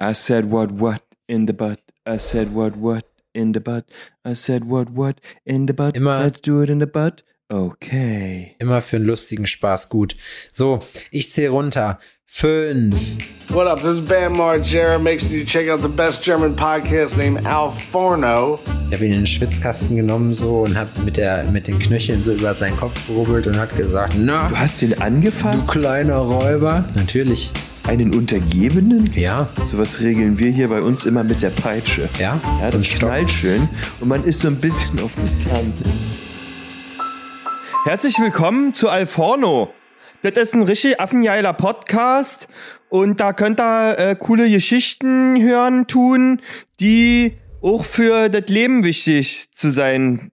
I said what what in the butt. I said what what in the butt. I said what what in the butt. Immer- Let's do it in the butt. Okay. Immer für einen lustigen Spaß gut. So, ich zähle runter. Fünf. What up? This is Bam Margera. Make sure you check out the best German podcast named Al Forno. Ich habe ihn in den Schwitzkasten genommen so und habe mit, der, mit den Knöcheln so über seinen Kopf gerubbelt und hat gesagt, na, Du hast du angefasst? kleiner Räuber. Natürlich. Einen Untergebenen? Ja, Sowas regeln wir hier bei uns immer mit der Peitsche. ja. Ja, das knallt schön und man ist so ein bisschen auf Distanz. Herzlich willkommen zu Alforno. Das ist ein richtig affengeiler Podcast und da könnt ihr äh, coole Geschichten hören, tun, die auch für das Leben wichtig zu sein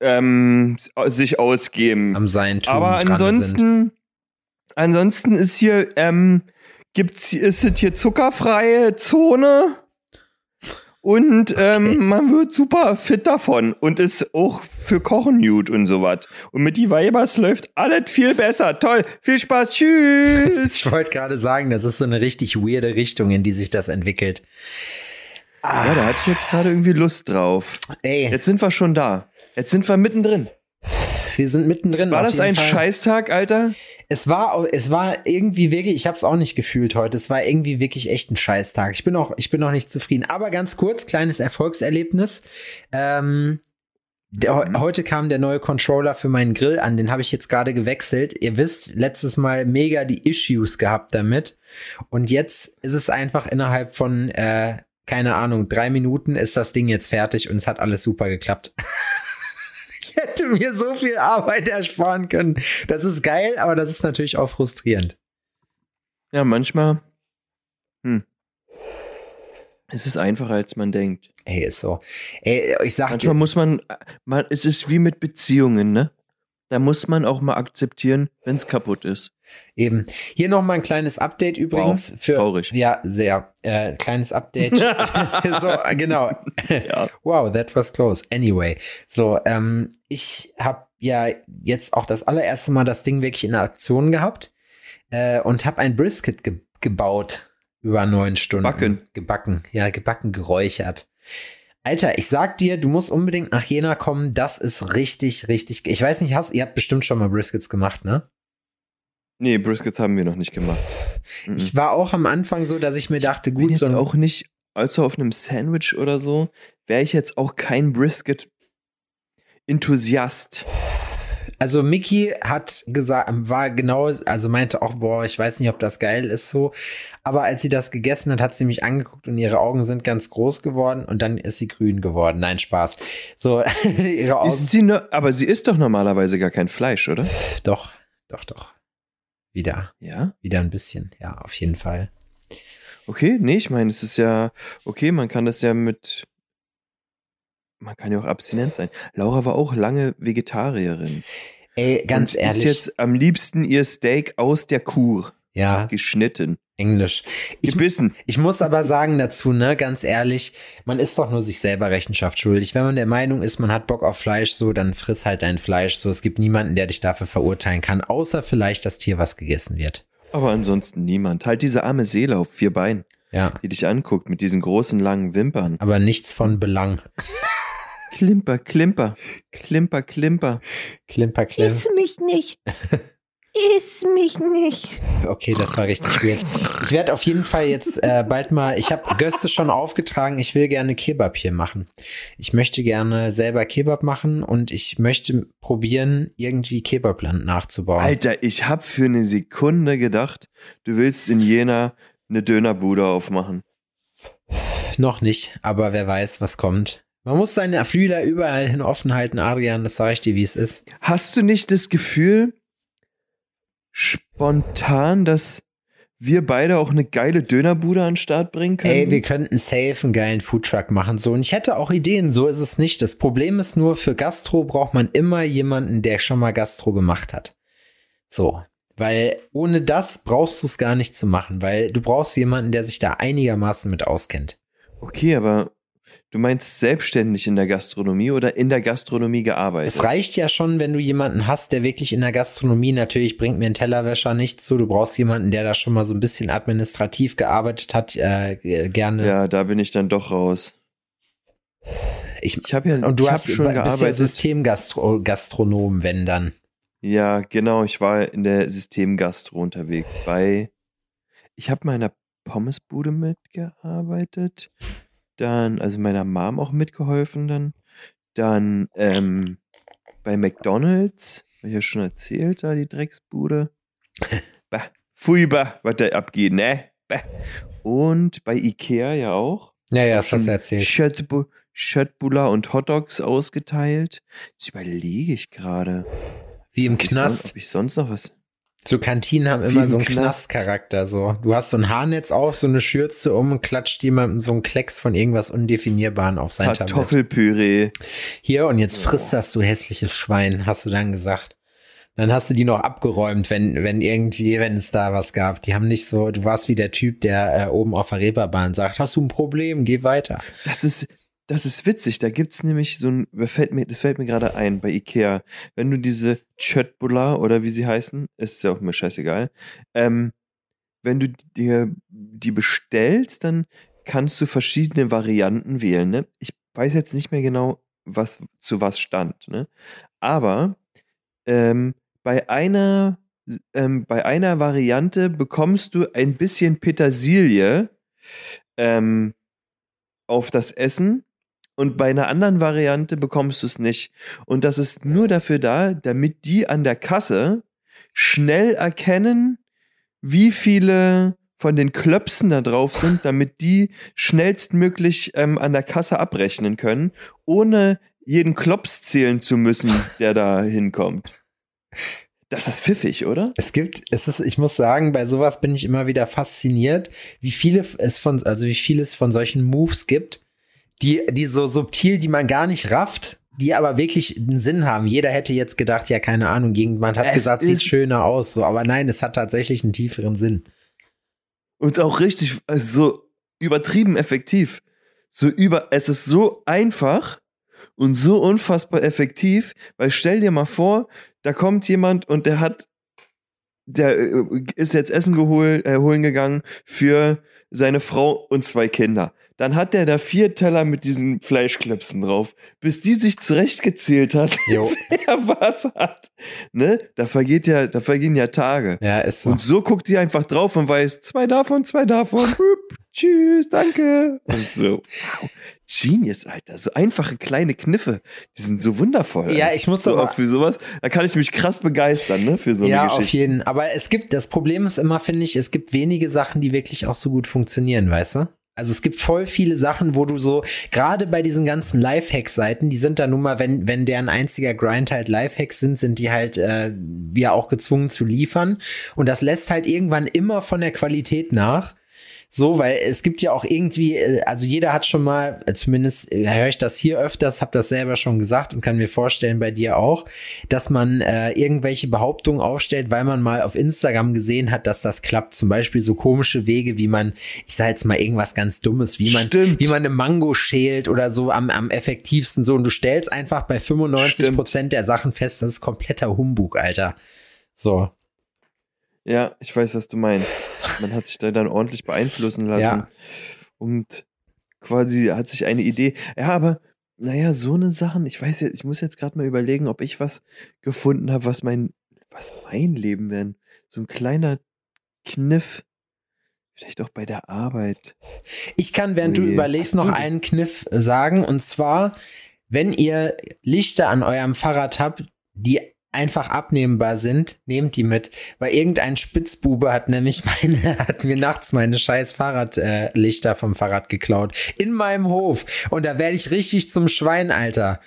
ähm, sich ausgeben. Am Seintum Aber ansonsten, ansonsten ist hier, ähm, gibt's, ist es hier zuckerfreie Zone und ähm, Okay. man wird super fit davon und ist auch für Kochen gut und sowas. Und mit die Weibers läuft alles viel besser. Toll, viel Spaß, tschüss. Ich wollte gerade sagen, das ist so eine richtig weirde Richtung, in die sich das entwickelt. ja, da hatte ich jetzt gerade irgendwie Lust drauf. Ey, Jetzt sind wir schon da. Jetzt sind wir mittendrin. Wir sind mittendrin. War das ein Fall. Scheißtag, Alter? Es war, es war irgendwie wirklich, ich habe es auch nicht gefühlt heute. Es war irgendwie wirklich echt ein Scheißtag. Ich bin auch, ich bin noch nicht zufrieden. Aber ganz kurz, kleines Erfolgserlebnis. Ähm, der, Mhm. Heute kam der neue Controller für meinen Grill an. Den habe ich jetzt gerade gewechselt. Ihr wisst, letztes Mal mega die Issues gehabt damit. Und jetzt ist es einfach innerhalb von, äh, keine Ahnung, drei Minuten ist das Ding jetzt fertig und es hat alles super geklappt. Ich hätte mir so viel Arbeit ersparen können. Das ist geil, aber das ist natürlich auch frustrierend. Ja, manchmal. Hm. Es ist einfacher, als man denkt. Ey, ist so. Ey, ich sag Manchmal dir, muss man, man, es ist wie mit Beziehungen, ne? Da muss man auch mal akzeptieren, wenn es kaputt ist. eben. Hier noch mal ein kleines Update übrigens. für, traurig. Ja, sehr. Äh, kleines Update. so, genau. Ja. Wow, that was close. Anyway, so, ähm, ich habe ja jetzt auch das allererste Mal das Ding wirklich in der Aktion gehabt äh, und habe ein Brisket ge gebaut über neun Stunden. Backen. Gebacken, ja, gebacken, geräuchert. Alter, ich sag dir, du musst unbedingt nach Jena kommen. Das ist richtig, richtig. Ich weiß nicht, hast, ihr habt bestimmt schon mal Briskets gemacht, ne? Nee, Briskets haben wir noch nicht gemacht. Mhm. Ich war auch am Anfang so, dass ich mir dachte, bin gut, jetzt so auch nicht, also auf einem Sandwich oder so, wäre ich jetzt auch kein Brisket-Enthusiast. Also Mickey hat gesagt, war genau, also meinte auch, boah, ich weiß nicht, ob das geil ist so. Aber als sie das gegessen hat, hat sie mich angeguckt und ihre Augen sind ganz groß geworden und dann ist sie grün geworden. Nein, Spaß. So, ihre Augen. Ist sie nur, aber sie isst doch normalerweise gar kein Fleisch, oder? doch, doch, doch. Wieder, Ja. wieder ein bisschen. Ja, auf jeden Fall. Okay, nee, ich meine, es ist ja, okay, man kann das ja mit, man kann ja auch abstinent sein. Laura war auch lange Vegetarierin. Ey, ganz und ehrlich. Ist jetzt am liebsten ihr Steak aus der Kur ja, geschnitten. Englisch. Ich, Gebissen. Ich muss aber sagen dazu, ne, ganz ehrlich, man ist doch nur sich selber Rechenschaft schuldig. Wenn man der Meinung ist, man hat Bock auf Fleisch, so, dann friss halt dein Fleisch. So, es gibt niemanden, der dich dafür verurteilen kann, außer vielleicht das Tier, was gegessen wird. Aber ansonsten niemand. Halt diese arme Seele auf vier Beinen, Ja. die dich anguckt mit diesen großen langen Wimpern. Aber nichts von Belang. Klimper, klimper, klimper, klimper. Klimper, klim. Iss mich nicht. Iss mich nicht. Okay, das war richtig weird. Ich werde auf jeden Fall jetzt äh, bald mal, ich habe Göste schon aufgetragen, ich will gerne Kebab hier machen. Ich möchte gerne selber Kebab machen und ich möchte probieren, irgendwie Kebabland nachzubauen. Alter, ich hab für eine Sekunde gedacht, du willst in Jena eine Dönerbude aufmachen. Noch nicht, aber wer weiß, was kommt. Man muss seine Flügel überall hin offen halten, Adrian, das sage ich dir, wie es ist. Hast du nicht das Gefühl, spontan, dass wir beide auch eine geile Dönerbude an den Start bringen können? Ey, wir könnten safe einen geilen Foodtruck machen, so. Und ich hätte auch Ideen, so ist es nicht. Das Problem ist nur, für Gastro braucht man immer jemanden, der schon mal Gastro gemacht hat. So. Weil ohne das brauchst du es gar nicht zu machen, weil du brauchst jemanden, der sich da einigermaßen mit auskennt. Okay, aber Du meinst selbstständig in der Gastronomie oder in der Gastronomie gearbeitet? Es reicht ja schon, wenn du jemanden hast, der wirklich in der Gastronomie, natürlich bringt mir ein Tellerwäscher nichts zu. Du brauchst jemanden, der da schon mal so ein bisschen administrativ gearbeitet hat, äh, gerne. Ja, da bin ich dann doch raus. Ich, Ich habe ja und du hast schon bist ja gearbeitet. Systemgastronom, wenn dann. Ja, genau. Ich war in der Systemgastro unterwegs. Bei, ich habe meiner Pommesbude mitgearbeitet. Dann, also meiner Mom auch mitgeholfen dann. Dann ähm, bei McDonalds, hab ich ja schon erzählt, da die Drecksbude. bah, bah, was da abgeht, ne? Bah. Und bei Ikea ja auch. Ja, ja, das hast schon du erzählt. Schöttbu- Schöttbullar und Hotdogs ausgeteilt. Jetzt überlege ich gerade. Wie im Knast. Ob ich sonst noch was. So Kantinen haben immer im so einen Knast. Knastcharakter. So, du hast so ein Haarnetz auf, so eine Schürze um und klatscht jemandem so einen Klecks von irgendwas Undefinierbaren auf sein. Kartoffelpüree. Hier und jetzt Oh. frisst das, du hässliches Schwein, hast du dann gesagt. Dann hast du die noch abgeräumt, wenn, wenn irgendwie, wenn es da was gab. Die haben nicht so, du warst wie der Typ, der äh, oben auf der Reeperbahn sagt, hast du ein Problem, geh weiter. Das ist, das ist witzig. Da gibt's nämlich so ein, das fällt mir, mir gerade ein bei Ikea. Wenn du diese Chötbullar oder wie sie heißen, ist ja auch mir scheißegal. Ähm, wenn du dir die bestellst, dann kannst du verschiedene Varianten wählen. Ne? Ich weiß jetzt nicht mehr genau, was zu was stand. Ne? Aber ähm, bei einer ähm, bei einer Variante bekommst du ein bisschen Petersilie ähm, auf das Essen und bei einer anderen Variante bekommst du es nicht. Und das ist nur dafür da, damit die an der Kasse schnell erkennen, wie viele von den Klöpsen da drauf sind, damit die schnellstmöglich ähm, an der Kasse abrechnen können, ohne jeden Klops zählen zu müssen, der da hinkommt. Das ist pfiffig, oder? Es gibt, es ist, ich muss sagen, bei sowas bin ich immer wieder fasziniert, wie viele es von, also wie viel es von solchen Moves gibt, die, die so subtil, die man gar nicht rafft, die aber wirklich einen Sinn haben. Jeder hätte jetzt gedacht, ja, keine Ahnung, irgendjemand hat Es gesagt, sieht schöner aus, so, aber nein, es hat tatsächlich einen tieferen Sinn. Und auch richtig, also so übertrieben effektiv. So über, es ist so einfach und so unfassbar effektiv, weil stell dir mal vor, da kommt jemand und der hat, der äh, ist jetzt Essen gehol, äh, holen gegangen für seine Frau und zwei Kinder. Dann hat der da vier Teller mit diesen Fleischklöpsen drauf, bis die sich zurechtgezählt hat, Jo. wer was hat. Ne? Da vergeht ja, da vergehen ja Tage. Ja, ist so. Und so guckt die einfach drauf und weiß, zwei davon, zwei davon. Tschüss, danke. Und so. Wow. Genius, Alter. So einfache kleine Kniffe. Die sind so wundervoll. Ja, ich muss so aber- auch für sowas. Da kann ich mich krass begeistern, ne? Für so ja, eine auf Geschichte. jeden. Aber es gibt, das Problem ist immer, finde ich, es gibt wenige Sachen, die wirklich auch so gut funktionieren, weißt du? Also es gibt voll viele Sachen, wo du so, gerade bei diesen ganzen Lifehack-Seiten, die sind da nun mal, wenn, wenn deren einziger Grind halt Lifehacks sind, sind die halt äh, ja auch gezwungen zu liefern. Und das lässt halt irgendwann immer von der Qualität nach. So, weil es gibt ja auch irgendwie, äh, also jeder hat schon mal, äh, zumindest äh, höre ich das hier öfters, habe das selber schon gesagt und kann mir vorstellen bei dir auch, dass man äh, irgendwelche Behauptungen aufstellt, weil man mal auf Instagram gesehen hat, dass das klappt. Zum Beispiel so komische Wege, wie man, ich sage jetzt mal irgendwas ganz Dummes, wie man, Stimmt. wie man eine Mango schält oder so am, am effektivsten so. Und du stellst einfach bei 95 Prozent der Sachen fest, das ist kompletter Humbug, Alter. So. Ja, ich weiß, was du meinst. Man hat sich da dann ordentlich beeinflussen lassen. Ja. Und quasi hat sich eine Idee. Ja, aber naja, so eine Sachen, ich weiß jetzt, ich muss jetzt gerade mal überlegen, ob ich was gefunden habe, was mein, was mein Leben wäre. So ein kleiner Kniff. Vielleicht auch bei der Arbeit. Ich kann, während du Ui. überlegst, Hast noch du- einen Kniff sagen. Und zwar, wenn ihr Lichter an eurem Fahrrad habt, die einfach abnehmbar sind, nehmt die mit. Weil irgendein Spitzbube hat nämlich meine, hat mir nachts meine scheiß Fahrradlichter äh, vom Fahrrad geklaut. In meinem Hof. Und da werde ich richtig zum Schwein, Alter.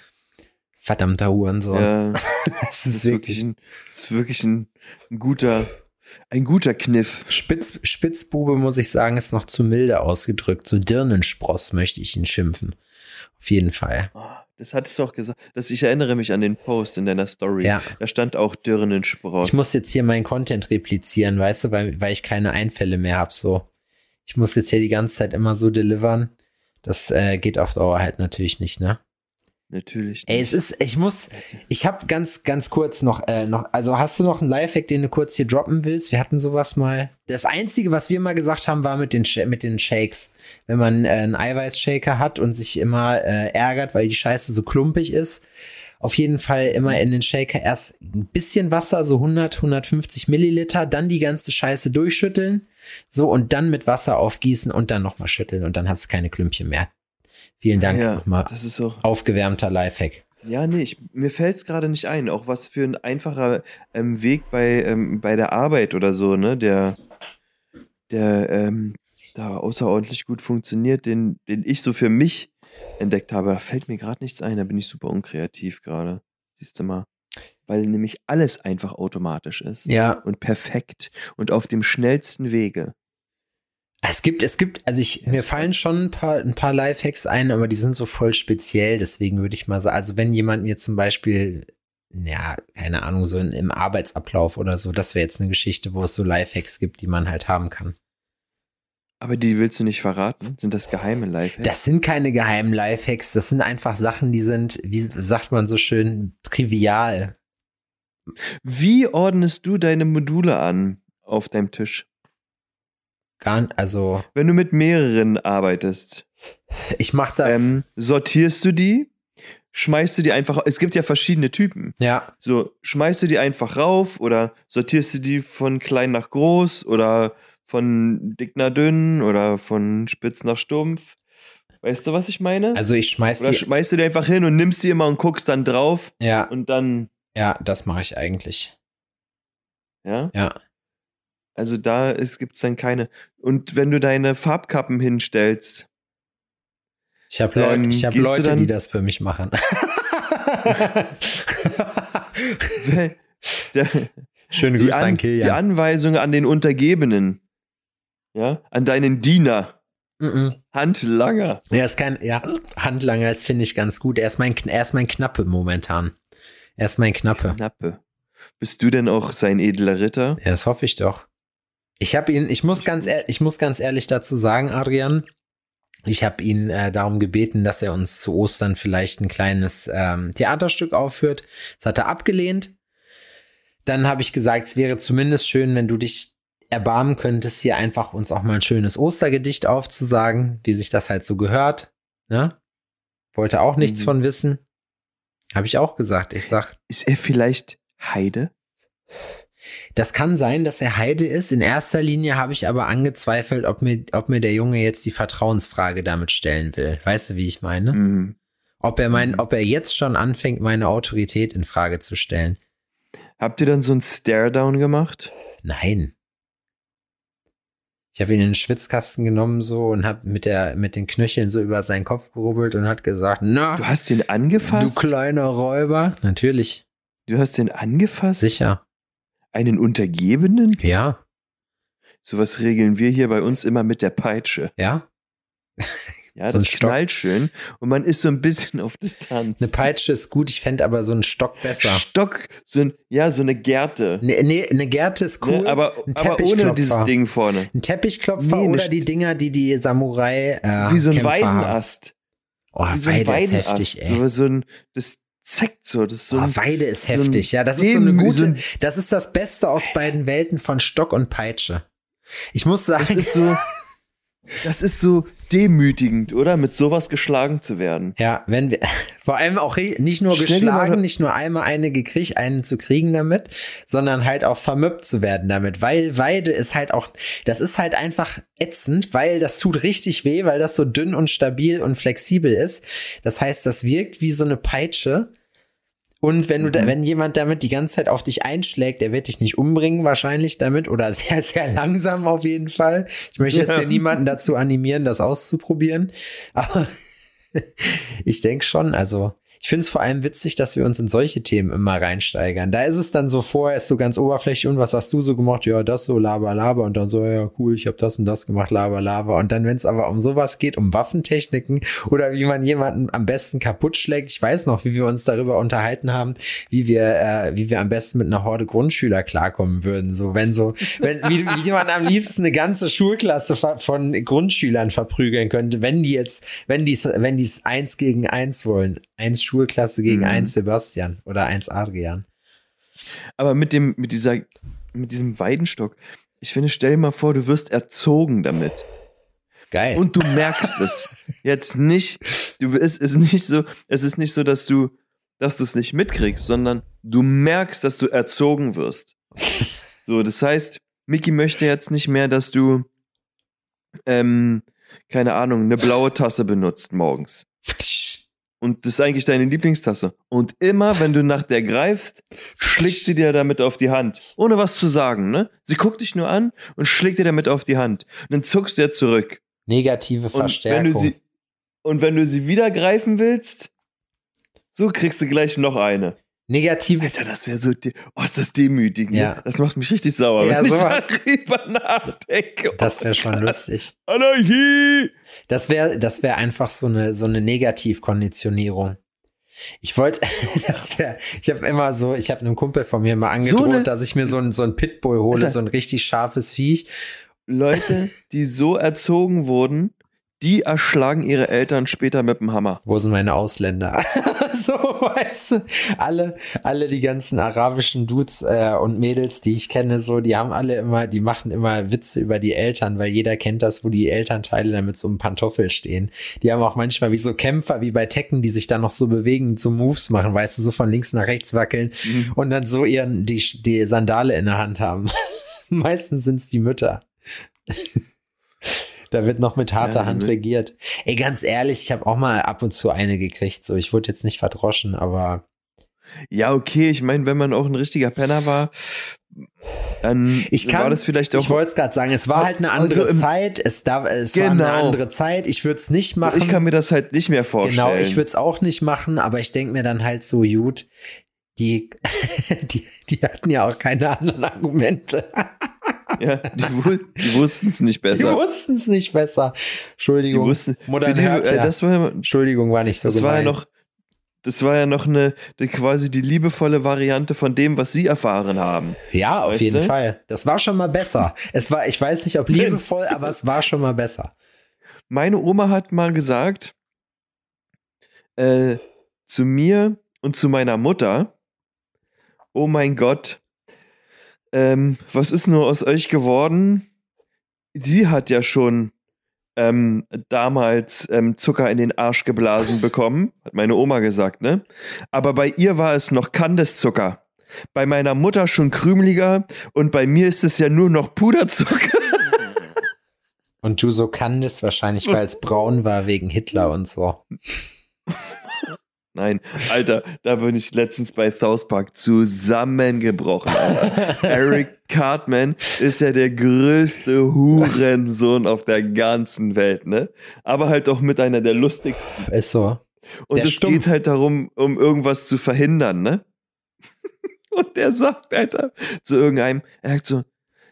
Verdammter Hurensohn. Ja, das das ist wirklich ein, das ist wirklich ein, ein guter, ein guter Kniff. Spitz, Spitzbube, muss ich sagen, ist noch zu milde ausgedrückt. So Dirnenspross möchte ich ihn schimpfen. Auf jeden Fall. Ah, Das hattest du auch gesagt. Das, ich erinnere mich an den Post in deiner Story. Ja. Da stand auch Dirnenspross. Ich muss jetzt hier meinen Content replizieren, weißt du, weil, weil ich keine Einfälle mehr habe. So. Ich muss jetzt hier die ganze Zeit immer so delivern. Das äh, geht auf Dauer halt natürlich nicht, ne? Natürlich. Ey, es ist, ich muss, ich habe ganz, ganz kurz noch, äh, noch, also hast du noch einen Lifehack, den du kurz hier droppen willst? Wir hatten sowas mal. Das Einzige, was wir mal gesagt haben, war mit den, mit den Shakes. Wenn man äh, einen Eiweißshaker hat und sich immer äh, ärgert, weil die Scheiße so klumpig ist, auf jeden Fall immer in den Shaker erst ein bisschen Wasser, so 100, 150 Milliliter, dann die ganze Scheiße durchschütteln, so und dann mit Wasser aufgießen und dann nochmal schütteln und dann hast du keine Klümpchen mehr. Vielen Dank ja, nochmal. Das ist auch. Aufgewärmter Lifehack. Ja, nee, ich, mir fällt es gerade nicht ein. Auch was für ein einfacher ähm, Weg bei, ähm, bei der Arbeit oder so, ne, der, der ähm, da außerordentlich gut funktioniert, den, den ich so für mich entdeckt habe. Da fällt mir gerade nichts ein, da bin ich super unkreativ gerade. Siehst du mal. Weil nämlich alles einfach automatisch ist. Ja. Und perfekt und auf dem schnellsten Wege. Es gibt, es gibt, also ich, mir fallen schon ein paar, ein paar Lifehacks ein, aber die sind so voll speziell, deswegen würde ich mal sagen, also wenn jemand mir zum Beispiel, ja, keine Ahnung, so in, im Arbeitsablauf oder so, das wäre jetzt eine Geschichte, wo es so Lifehacks gibt, die man halt haben kann. Aber die willst du nicht verraten? Sind das geheime Lifehacks? Das sind keine geheimen Lifehacks, das sind einfach Sachen, die sind, wie sagt man so schön, trivial. Wie ordnest du deine Module an auf deinem Tisch? Gar, also. Wenn du mit mehreren arbeitest. Ich mach das. Ähm, sortierst du die? Schmeißt du die einfach, es gibt ja verschiedene Typen. Ja. So, schmeißt du die einfach rauf oder sortierst du die von klein nach groß oder von dick nach dünn oder von spitz nach stumpf? Weißt du, was ich meine? Also ich schmeiß oder die. schmeißt du die einfach hin und nimmst die immer und guckst dann drauf Ja, und dann, ja, das mache ich eigentlich. ja? Ja. Also da gibt es dann keine. Und wenn du deine Farbkappen hinstellst, Ich habe Ähm, Leute, ich hab Leute dann- die das für mich machen. der, Schöne die, Grüße an, an die Kilian. Anweisung an den Untergebenen, ja, an deinen Diener, Mhm. Handlanger. Er ist kein, ja, Handlanger ist, finde ich, ganz gut. Er ist, mein, er ist mein Knappe momentan. Er ist mein Knappe. Knappe. Bist du denn auch sein edler Ritter? Ja, das hoffe ich doch. Ich habe ihn, ich muss ganz, ehr- ich muss ganz ehrlich dazu sagen, Adrian, ich habe ihn äh, darum gebeten, dass er uns zu Ostern vielleicht ein kleines ähm, Theaterstück aufführt. Das hat er abgelehnt. Dann habe ich gesagt, es wäre zumindest schön, wenn du dich erbarmen könntest, hier einfach uns auch mal ein schönes Ostergedicht aufzusagen, wie sich das halt so gehört. Ne? Wollte auch nichts Mhm. von wissen. Habe ich auch gesagt. Ich sag, Ist er vielleicht Heide? Das kann sein, dass er Heide ist. In erster Linie habe ich aber angezweifelt, ob mir, ob mir der Junge jetzt die Vertrauensfrage damit stellen will. Weißt du, wie ich meine? Mhm. Ob er mein, Mhm. ob er jetzt schon anfängt, meine Autorität in Frage zu stellen. Habt ihr dann so ein Stare-Down gemacht? Nein. Ich habe ihn in den Schwitzkasten genommen so und habe mit der, mit den Knöcheln so über seinen Kopf gerubbelt und hat gesagt, na, Du hast du angefasst? kleiner Räuber. Natürlich. Du hast den angefasst? Sicher. Einen Untergebenen? Ja. Sowas regeln wir hier bei uns immer mit der Peitsche. Ja. Ja, So das Stock. knallt schön und man ist so ein bisschen auf Distanz. Eine Peitsche ist gut. Ich fände aber so einen Stock besser. Stock, so ein, ja, so eine Gerte. Nee, nee, eine Gerte ist cool. Ne? Aber, aber ohne dieses Ding vorne. Ein Teppichklopfer Nee, oder die Dinger, die die Samurai äh, Wie so ein Kämpfer haben. Weidenast. Oh, Wie so ein Weidenast. heftig, ey. So, so ein, das zeckt so. Das ist so oh, ein, Weide ist so heftig. Ja, das ist so eine gute. das ist das Beste aus beiden Welten von Stock und Peitsche. Ich muss das sagen, ist so, das ist so demütigend, oder? Mit sowas geschlagen zu werden. ja, wenn wir vor allem auch nicht nur Stell geschlagen, nicht nur einmal eine gekriegt, einen zu kriegen damit, sondern halt auch vermöppt zu werden damit, weil Weide ist halt auch, das ist halt einfach ätzend, weil das tut richtig weh, weil das so dünn und stabil und flexibel ist. Das heißt, das wirkt wie so eine Peitsche. Und wenn du da, Mhm. wenn jemand damit die ganze Zeit auf dich einschlägt, der wird dich nicht umbringen wahrscheinlich damit oder sehr, sehr langsam auf jeden Fall. Ich möchte jetzt Ja. ja niemanden dazu animieren, das auszuprobieren. Aber ich denke schon, also Ich finde es vor allem witzig, dass wir uns in solche Themen immer reinsteigern. Da ist es dann so vorher, ist so ganz oberflächlich und was hast du so gemacht? Ja, das so, laber, laber und dann so, ja, cool, ich habe das und das gemacht, laber, laber. Und dann, wenn es aber um sowas geht, um Waffentechniken oder wie man jemanden am besten kaputt schlägt, ich weiß noch, wie wir uns darüber unterhalten haben, wie wir, äh, wie wir am besten mit einer Horde Grundschüler klarkommen würden. So, wenn so, wenn, wie, wie man am liebsten eine ganze Schulklasse von Grundschülern verprügeln könnte, wenn die jetzt, wenn die wenn die es eins gegen eins wollen. Eins Schulklasse gegen mhm. eins Sebastian oder eins Adrian. Aber mit dem, mit dieser, mit diesem Weidenstock, ich finde, stell dir mal vor, du wirst erzogen damit. Geil. Und du merkst es jetzt nicht. Du, es ist nicht so, es ist nicht so, dass du, dass du es nicht mitkriegst, sondern du merkst, dass du erzogen wirst. So, das heißt, Mickey möchte jetzt nicht mehr, dass du, ähm, keine Ahnung, eine blaue Tasse benutzt morgens. Und das ist eigentlich deine Lieblingstasse. Und immer, wenn du nach der greifst, schlägt sie dir damit auf die Hand. Ohne was zu sagen, ne? Sie guckt dich nur an und schlägt dir damit auf die Hand. Und dann zuckst du ja zurück. Negative Verstärkung. Und wenn du sie, und wenn du sie wieder greifen willst, so kriegst du gleich noch eine. Negative. Alter, das wäre so, oh, ist das demütigend. Ja. Das macht mich richtig sauer, ja, wenn sowas. ich darüber nachdenke. Das wäre schon lustig. Anarchie! Das wäre, das wäre einfach so eine, so eine Negativkonditionierung. Ich wollte, ich habe immer so, ich habe einem Kumpel von mir mal angedroht, so dass ich mir so ein, so ein Pitbull hole, Alter. so ein richtig scharfes Viech. Leute, die so erzogen wurden, die erschlagen ihre Eltern später mit dem Hammer. Wo sind meine Ausländer? so, weißt du, alle, alle die ganzen arabischen Dudes äh, und Mädels, die ich kenne, so, die haben alle immer, die machen immer Witze über die Eltern, weil jeder kennt das, wo die Elternteile dann mit so einem Pantoffel stehen. Die haben auch manchmal wie so Kämpfer, wie bei Tekken, die sich dann noch so bewegen, so Moves machen, weißt du, so von links nach rechts wackeln mhm. und dann so ihren, die, die Sandale in der Hand haben. Meistens sind es die Mütter. Da wird noch mit harter ja, Hand regiert. Ey, ganz ehrlich, ich habe auch mal ab und zu eine gekriegt. So, ich wurde jetzt nicht verdroschen, aber. Ja, okay. Ich meine, wenn man auch ein richtiger Penner war, dann ich kann, war das vielleicht auch. Ich wollte es gerade sagen, es war halt eine andere also im, Zeit. Es, da, es genau. war eine genau. andere Zeit. Ich würde es nicht machen. Ich kann mir das halt nicht mehr vorstellen. Genau, ich würde es auch nicht machen, aber ich denke mir dann halt so, gut, die, die, die hatten ja auch keine anderen Argumente. Ja, die, die wussten es nicht besser. Die wussten es nicht besser. Entschuldigung. Die wussten, Modern die, äh, das war, Entschuldigung, war nicht so das gemein. War ja noch, das war ja noch eine, eine, quasi die liebevolle Variante von dem, was sie erfahren haben. Ja, auf jeden du? Fall. Das war schon mal besser. Es war, ich weiß nicht, ob liebevoll, aber es war schon mal besser. Meine Oma hat mal gesagt, äh, zu mir und zu meiner Mutter, oh mein Gott, ähm, was ist nur aus euch geworden? Sie hat ja schon ähm, damals ähm, Zucker in den Arsch geblasen bekommen, hat meine Oma gesagt, ne? Aber bei ihr war es noch Kandiszucker. Bei meiner Mutter schon krümeliger und bei mir ist es ja nur noch Puderzucker. Und du so Candice wahrscheinlich, weil es braun war wegen Hitler und so. Nein, Alter, da bin ich letztens bei South Park zusammengebrochen. Alter. Eric Cartman ist ja der größte Hurensohn auf der ganzen Welt, ne? Aber halt auch mit einer der lustigsten. Ist so. Und der es stumpf. geht halt darum, um irgendwas zu verhindern, ne? Und der sagt, Alter, zu irgendeinem, er sagt so,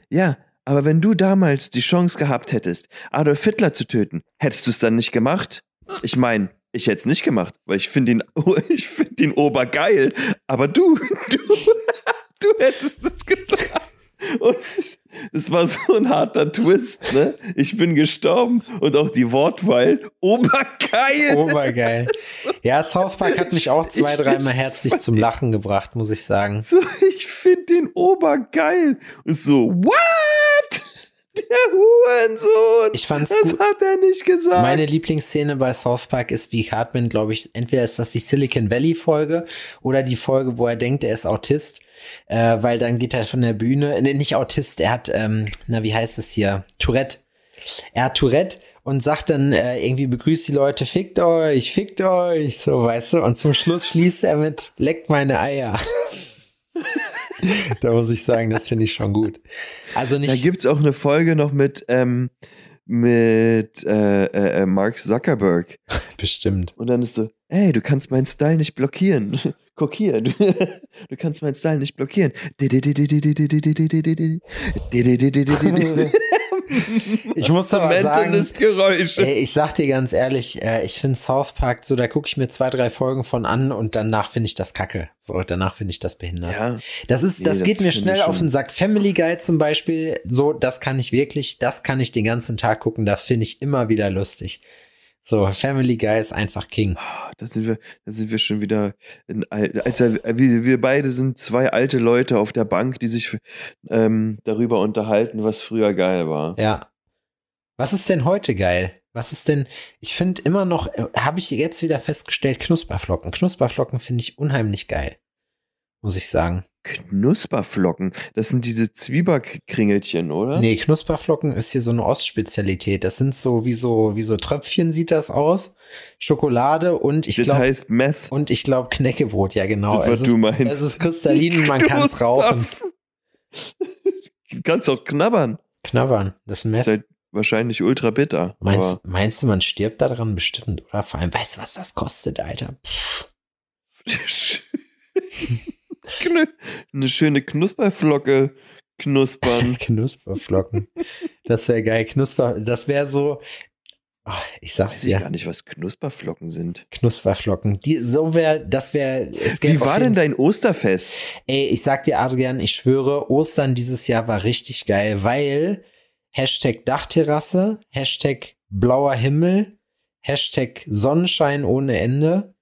ja, aber wenn du damals die Chance gehabt hättest, Adolf Hitler zu töten, hättest du es dann nicht gemacht? Ich meine, ich hätte es nicht gemacht, weil ich finde ihn, ich finde ihn obergeil. Aber du, du, du hättest es getan. Und es war so ein harter Twist, ne? Ich bin gestorben und auch die Wortwahl, obergeil. Obergeil. Ja, South Park hat mich auch zwei, dreimal herzlich zum Lachen gebracht, muss ich sagen. So, ich finde den obergeil. Und so, what? Der Hurensohn! Ich fand's das gut. hat er nicht gesagt. Meine Lieblingsszene bei South Park ist, wie Hartman, glaube ich, entweder ist das die Silicon Valley Folge oder die Folge, wo er denkt, er ist Autist. Äh, weil dann geht er von der Bühne, nee, nicht Autist, er hat, ähm, na, wie heißt es hier? Tourette. Er hat Tourette und sagt dann äh, irgendwie begrüßt die Leute, fickt euch, fickt euch, so, weißt du, und zum Schluss schließt er mit, leckt meine Eier. da muss ich sagen, das finde ich schon gut. Also nicht. Da gibt es auch eine Folge noch mit, ähm, mit äh, äh, äh, Mark Zuckerberg. Bestimmt. Und dann ist so, ey, du kannst meinen Style nicht blockieren. Guck hier, du, du kannst meinen Style nicht blockieren. Ich muss aber sagen, Mentalist-Geräusche. ey, ich sag dir ganz ehrlich, äh, ich finde South Park, so da gucke ich mir zwei, drei Folgen von an und danach finde ich das kacke. So, danach finde ich das behindert. Ja, Das ist, Nee, das das geht mir schnell auf den Sack. Family Guy zum Beispiel, so, das kann ich wirklich, das kann ich den ganzen Tag gucken, das finde ich immer wieder lustig. So, Family Guy ist einfach King. Ah, da sind wir, da sind wir schon wieder in, al- also wir, wir beide sind zwei alte Leute auf der Bank, die sich ähm, darüber unterhalten, was früher geil war. Ja. Was ist denn heute geil? Was ist denn, ich finde immer noch, äh, habe ich jetzt wieder festgestellt, Knusperflocken. Knusperflocken finde ich unheimlich geil. Muss ich sagen. Knusperflocken, das sind diese Zwieberkringelchen, oder? Nee, Knusperflocken ist hier so eine Ostspezialität. Das sind so wie so, wie so Tröpfchen sieht das aus. Schokolade und ich das glaube, heißt Meth. und ich glaube Knäckebrot, ja genau. Das, was es, du ist, meinst. es ist kristallin, man kann es rauchen. Du kannst auch knabbern. Knabbern, das ist Ist Meth. halt wahrscheinlich ultra bitter. Meinst, meinst du, man stirbt daran bestimmt, oder? Vor allem, weißt du, was das kostet, Alter? Eine schöne Knusperflocke knuspern. Knusperflocken. Das wäre geil. Knusper, das wäre so. Ah, ich sag's Weiß ich gar nicht, was Knusperflocken sind. Knusperflocken. Die, so wäre, das wäre. Wie war denn dein Osterfest? Ey, ich sag dir, Adrian, ich schwöre, Ostern dieses Jahr war richtig geil, weil Hashtag Dachterrasse, Hashtag blauer Himmel, Hashtag Sonnenschein ohne Ende.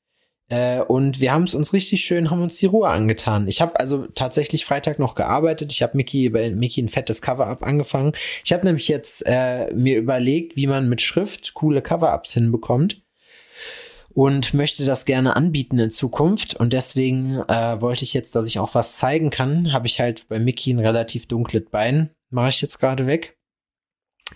Äh, und wir haben es uns richtig schön, haben uns die Ruhe angetan. Ich habe also tatsächlich Freitag noch gearbeitet. Ich habe Mickey, bei Mickey ein fettes Cover-Up angefangen. Ich habe nämlich jetzt äh, mir überlegt, wie man mit Schrift coole Cover-Ups hinbekommt und möchte das gerne anbieten in Zukunft. Und deswegen äh, wollte ich jetzt, dass ich auch was zeigen kann. Habe ich halt bei Mickey ein relativ dunkles Bein. Mache ich jetzt gerade weg.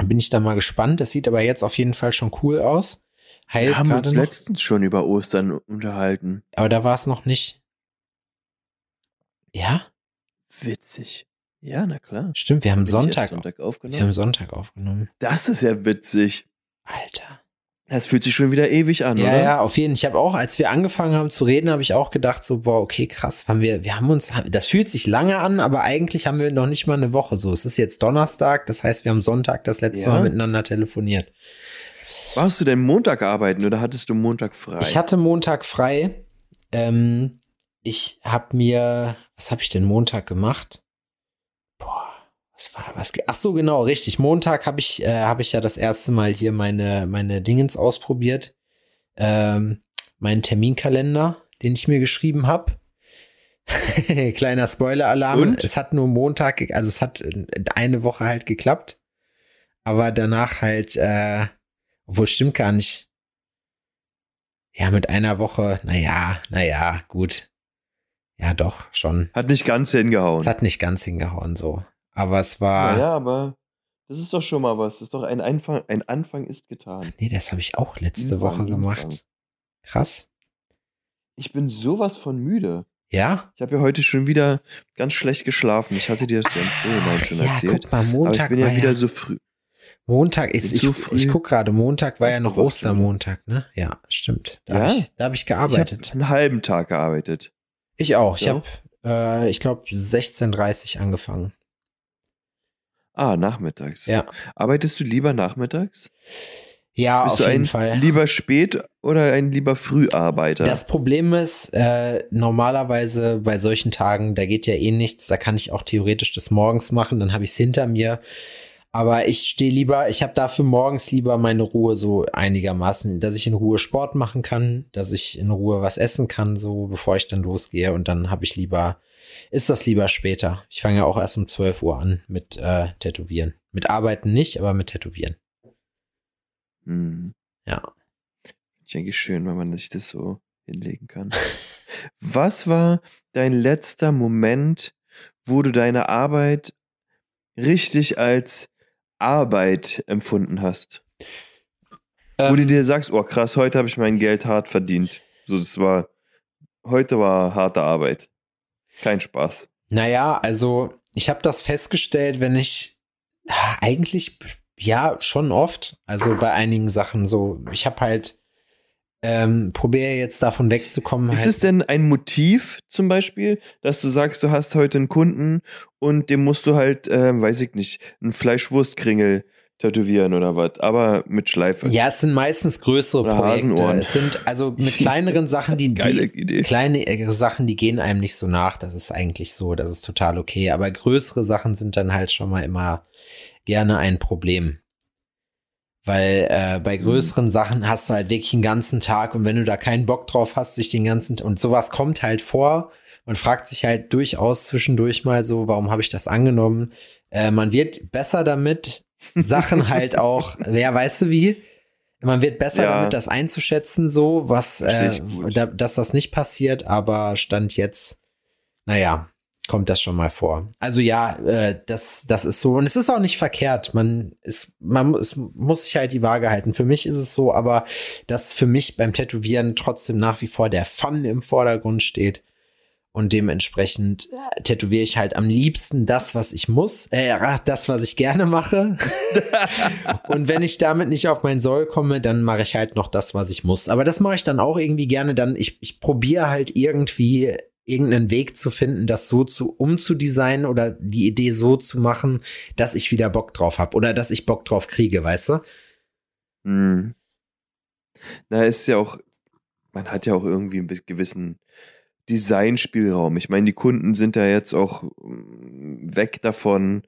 Bin ich da mal gespannt. Das sieht aber jetzt auf jeden Fall schon cool aus. Heilt Wir haben uns noch. letztens schon über Ostern unterhalten. Aber da war es noch nicht. Ja, Witzig. Ja, na klar. stimmt. Wir haben Sonntag. Sonntag Wir haben aufgenommen. Sonntag aufgenommen. Das ist ja witzig. Alter. Das fühlt sich schon wieder ewig an, Ja, oder? ja, auf jeden Fall. Ich habe auch, als wir angefangen haben zu reden, habe ich auch gedacht, so, boah, okay, krass, haben wir, wir haben uns, das fühlt sich lange an, aber eigentlich haben wir noch nicht mal eine Woche so. Es ist jetzt Donnerstag, das heißt, wir haben Sonntag das letzte Ja. Mal miteinander telefoniert. Warst du denn Montag arbeiten oder hattest du Montag frei? Ich hatte Montag frei. Ähm, ich habe mir, was habe ich denn Montag gemacht? Boah, was war was? Ach so, genau, richtig. Montag habe ich, äh, habe ich ja das erste Mal hier meine meine Dingens ausprobiert. Ähm, meinen Terminkalender, den ich mir geschrieben habe. Kleiner Spoiler-Alarm. Es hat nur Montag, also es hat äh, eine Woche halt geklappt. Aber danach halt, äh, obwohl stimmt gar nicht. Ja, mit einer Woche, naja, naja, gut. Ja, doch, schon. Hat nicht ganz hingehauen. Es hat nicht ganz hingehauen so. Aber es war. naja, aber das ist doch schon mal was. Das ist doch ein Anfang, ein Anfang ist getan. Nee, das habe ich auch letzte Woche gemacht. Infang. Krass. Ich bin sowas von müde. Ja? Ich habe ja heute schon wieder ganz schlecht geschlafen. Ich hatte dir das ja im Vorhinein schon ja, erzählt. guck mal, Aber ich Montag bin ja wieder ja, so früh. Montag ist ich, so ich guck gerade, Montag war ja noch. Ostermontag, ne? Ja, stimmt. Da Ja? habe ich, hab ich Ich habe gearbeitet. einen halben Tag gearbeitet. Ich, auch. Ich Ja. habe, äh, ich glaube, 16.30 angefangen. Ah, nachmittags. Ja. Arbeitest du lieber nachmittags? Ja, Bist auf jeden ein Fall. lieber Spät- oder ein lieber Früharbeiter? Das Problem ist, äh, normalerweise bei solchen Tagen, da geht ja eh nichts, da kann ich auch theoretisch das morgens machen, dann habe ich es hinter mir. Aber ich stehe lieber, ich habe dafür morgens lieber meine Ruhe so einigermaßen, dass ich in Ruhe Sport machen kann, dass ich in Ruhe was essen kann, so bevor ich dann losgehe. Und dann habe ich lieber, ist das lieber später. Ich fange ja auch erst um 12 Uhr an mit äh, Tätowieren. Mit Arbeiten nicht, aber mit Tätowieren. Hm. Ja. Ich denke schön, wenn man sich das so hinlegen kann. Was war dein letzter Moment, wo du deine Arbeit richtig als Arbeit empfunden hast? wo du Ähm, dir sagst, oh krass, heute habe ich mein Geld hart verdient. So, das war, heute war harte Arbeit. Kein Spaß. Naja, also ich habe das festgestellt, wenn ich ah, eigentlich ja, schon oft. Also bei einigen Sachen so. Ich habe halt ähm, probiere jetzt davon wegzukommen. Ist halt, es denn ein Motiv zum Beispiel, dass du sagst, du hast heute einen Kunden und dem musst du halt, ähm, weiß ich nicht, einen Fleischwurstkringel tätowieren oder was, aber mit Schleife. Ja, es sind meistens größere Oder Projekte. Hasenohren. Es sind also mit kleineren Sachen, die, die kleine äh, Sachen, die gehen einem nicht so nach. Das ist eigentlich so, das ist total okay. Aber größere Sachen sind dann halt schon mal immer gerne ein Problem. Weil äh, bei größeren Sachen hast du halt wirklich den ganzen Tag und wenn du da keinen Bock drauf hast, sich den ganzen und sowas kommt halt vor. Man fragt sich halt durchaus zwischendurch mal so, warum habe ich das angenommen? Äh, man wird besser damit, Sachen halt auch, wer weißt du wie? Man wird besser Ja. damit, das einzuschätzen, so, was, äh, da, dass das nicht passiert, aber Stand jetzt, naja, kommt das schon mal vor. Also ja, äh, das, das ist so. Und es ist auch nicht verkehrt. Man ist, man es muss sich halt die Waage halten. Für mich ist es so, aber dass für mich beim Tätowieren trotzdem nach wie vor der Fun im Vordergrund steht. Und dementsprechend äh, tätowiere ich halt am liebsten das, was ich muss, äh, das, was ich gerne mache. und wenn ich damit nicht auf mein Soll komme, dann mache ich halt noch das, was ich muss. Aber das mache ich dann auch irgendwie gerne. Dann, ich, ich probiere halt irgendwie irgendeinen Weg zu finden, das so zu umzudesignen oder die Idee so zu machen, dass ich wieder Bock drauf habe oder dass ich Bock drauf kriege, weißt du? Hm. Na, ist ja auch, man hat ja auch irgendwie einen gewissen Designspielraum. Ich meine, die Kunden sind ja jetzt auch mm, weg davon,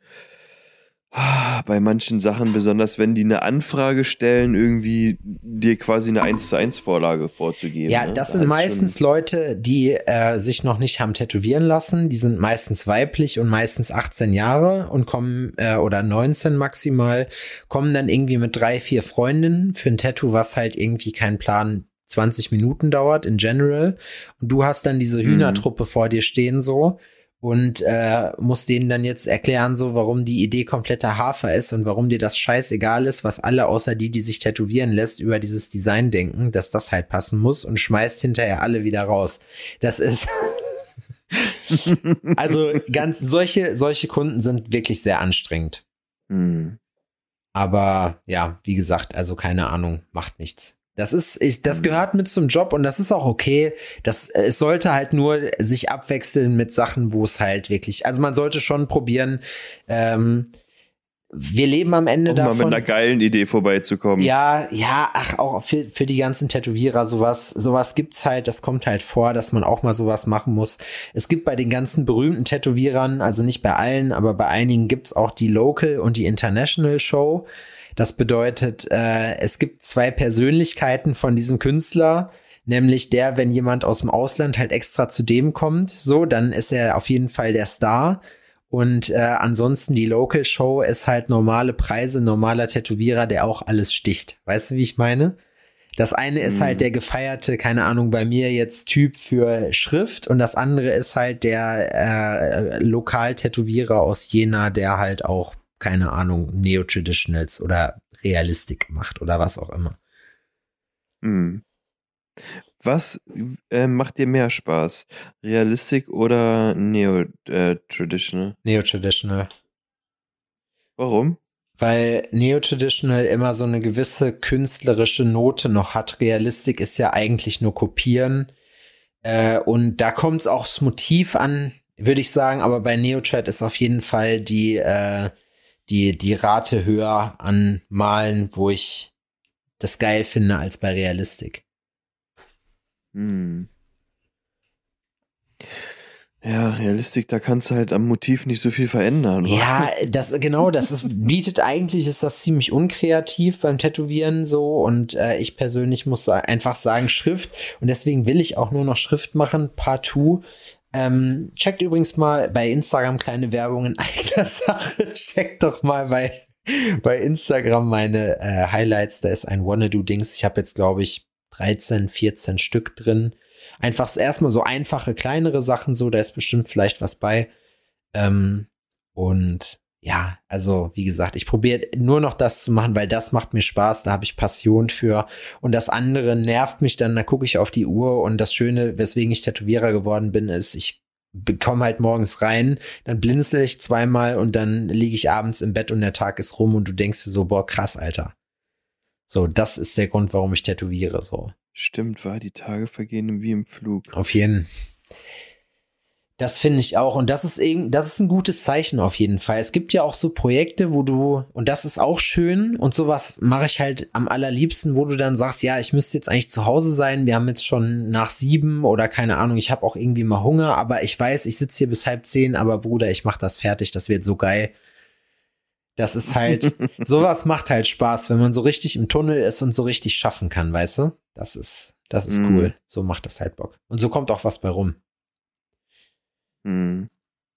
bei manchen Sachen, besonders wenn die eine Anfrage stellen, irgendwie dir quasi eine 1 zu 1 Vorlage vorzugeben. Ja, ne? das Da sind ist meistens Leute, die äh, sich noch nicht haben tätowieren lassen. Die sind meistens weiblich und meistens 18 Jahre und kommen, äh, oder 19 maximal, kommen dann irgendwie mit drei, vier Freundinnen für ein Tattoo, was halt irgendwie kein Plan 20 Minuten dauert in general. Und du hast dann diese Mhm. Hühnertruppe vor dir stehen so und äh, musst denen dann jetzt erklären, so warum die Idee kompletter Hafer ist und warum dir das scheißegal ist, was alle außer die, die sich tätowieren lässt, über dieses Design denken, dass das halt passen muss und schmeißt hinterher alle wieder raus. Das ist also ganz solche solche Kunden sind wirklich sehr anstrengend. Hm. Aber ja, wie gesagt, also keine Ahnung, macht nichts. Das ist, ich, das Mhm. gehört mit zum Job und das ist auch okay. Das, äh, es sollte halt nur sich abwechseln mit Sachen, wo es halt wirklich, also man sollte schon probieren, ähm, wir leben am Ende Um mal mit davon. einer geilen Idee vorbeizukommen. Ja, ja, ach, auch für, für die ganzen Tätowierer, sowas, sowas gibt's halt, das kommt halt vor, dass man auch mal sowas machen muss. Es gibt bei den ganzen berühmten Tätowierern, also nicht bei allen, aber bei einigen gibt's auch die Local und die International Show. Das bedeutet, äh, es gibt zwei Persönlichkeiten von diesem Künstler, nämlich der, wenn jemand aus dem Ausland halt extra zu dem kommt, so, dann ist er auf jeden Fall der Star. Und äh, ansonsten die Local Show ist halt normale Preise, normaler Tätowierer, der auch alles sticht. Weißt du, wie ich meine? Das eine ist halt der gefeierte, keine Ahnung, bei mir jetzt Typ für Schrift und das andere ist halt der äh, Lokal-Tätowierer aus Jena, der halt auch, keine Ahnung, Neo-Traditionals oder Realistik macht oder was auch immer. Hm. Was äh, macht dir mehr Spaß? Realistik oder Neo-Traditional? Neo-Traditional. Warum? Weil Neo-Traditional immer so eine gewisse künstlerische Note noch hat. Realistik ist ja eigentlich nur kopieren. Äh, und da kommt es auch das Motiv an, würde ich sagen, aber bei Neo-Trad ist auf jeden Fall die, äh, die, die Rate höher an Malen, wo ich das geil finde, als bei Realistik. Hm. Ja, Realistik, da kannst du halt am Motiv nicht so viel verändern. wa? Ja, das genau, das ist, bietet eigentlich ist das ziemlich unkreativ beim Tätowieren so und äh, ich persönlich muss einfach sagen Schrift und deswegen will ich auch nur noch Schrift machen, partout. Ähm, checkt übrigens mal bei Instagram kleine Werbung in eigener Sache. Checkt doch mal bei bei Instagram meine äh, Highlights. Da ist ein Wanna-Do-Dings. Ich habe jetzt glaube ich 13, 14 Stück drin. Einfach erstmal so einfache, kleinere Sachen so. Da ist bestimmt vielleicht was bei. Ähm, und ja, also wie gesagt, ich probiere nur noch das zu machen, weil das macht mir Spaß, da habe ich Passion für. Und das andere nervt mich dann, da gucke ich auf die Uhr und das Schöne, weswegen ich Tätowierer geworden bin, ist, ich komme halt morgens rein, dann blinzel ich zweimal und dann liege ich abends im Bett und der Tag ist rum und du denkst dir so, boah, krass, Alter. So, das ist der Grund, warum ich tätowiere, so. Stimmt, war die Tage vergehen wie im Flug. Auf jeden. Das finde ich auch. Und das ist eben, das ist ein gutes Zeichen auf jeden Fall. Es gibt ja auch so Projekte, wo du, und das ist auch schön, und sowas mache ich halt am allerliebsten, wo du dann sagst, ja, ich müsste jetzt eigentlich zu Hause sein. Wir haben jetzt schon nach sieben oder keine Ahnung, ich habe auch irgendwie mal Hunger, aber ich weiß, ich sitze hier bis halb zehn, aber Bruder, ich mache das fertig, das wird so geil. Das ist halt, sowas macht halt Spaß, wenn man so richtig im Tunnel ist und so richtig schaffen kann, weißt du? Das ist, das ist Mm. cool. So macht das halt Bock. Und so kommt auch was bei rum. Hm.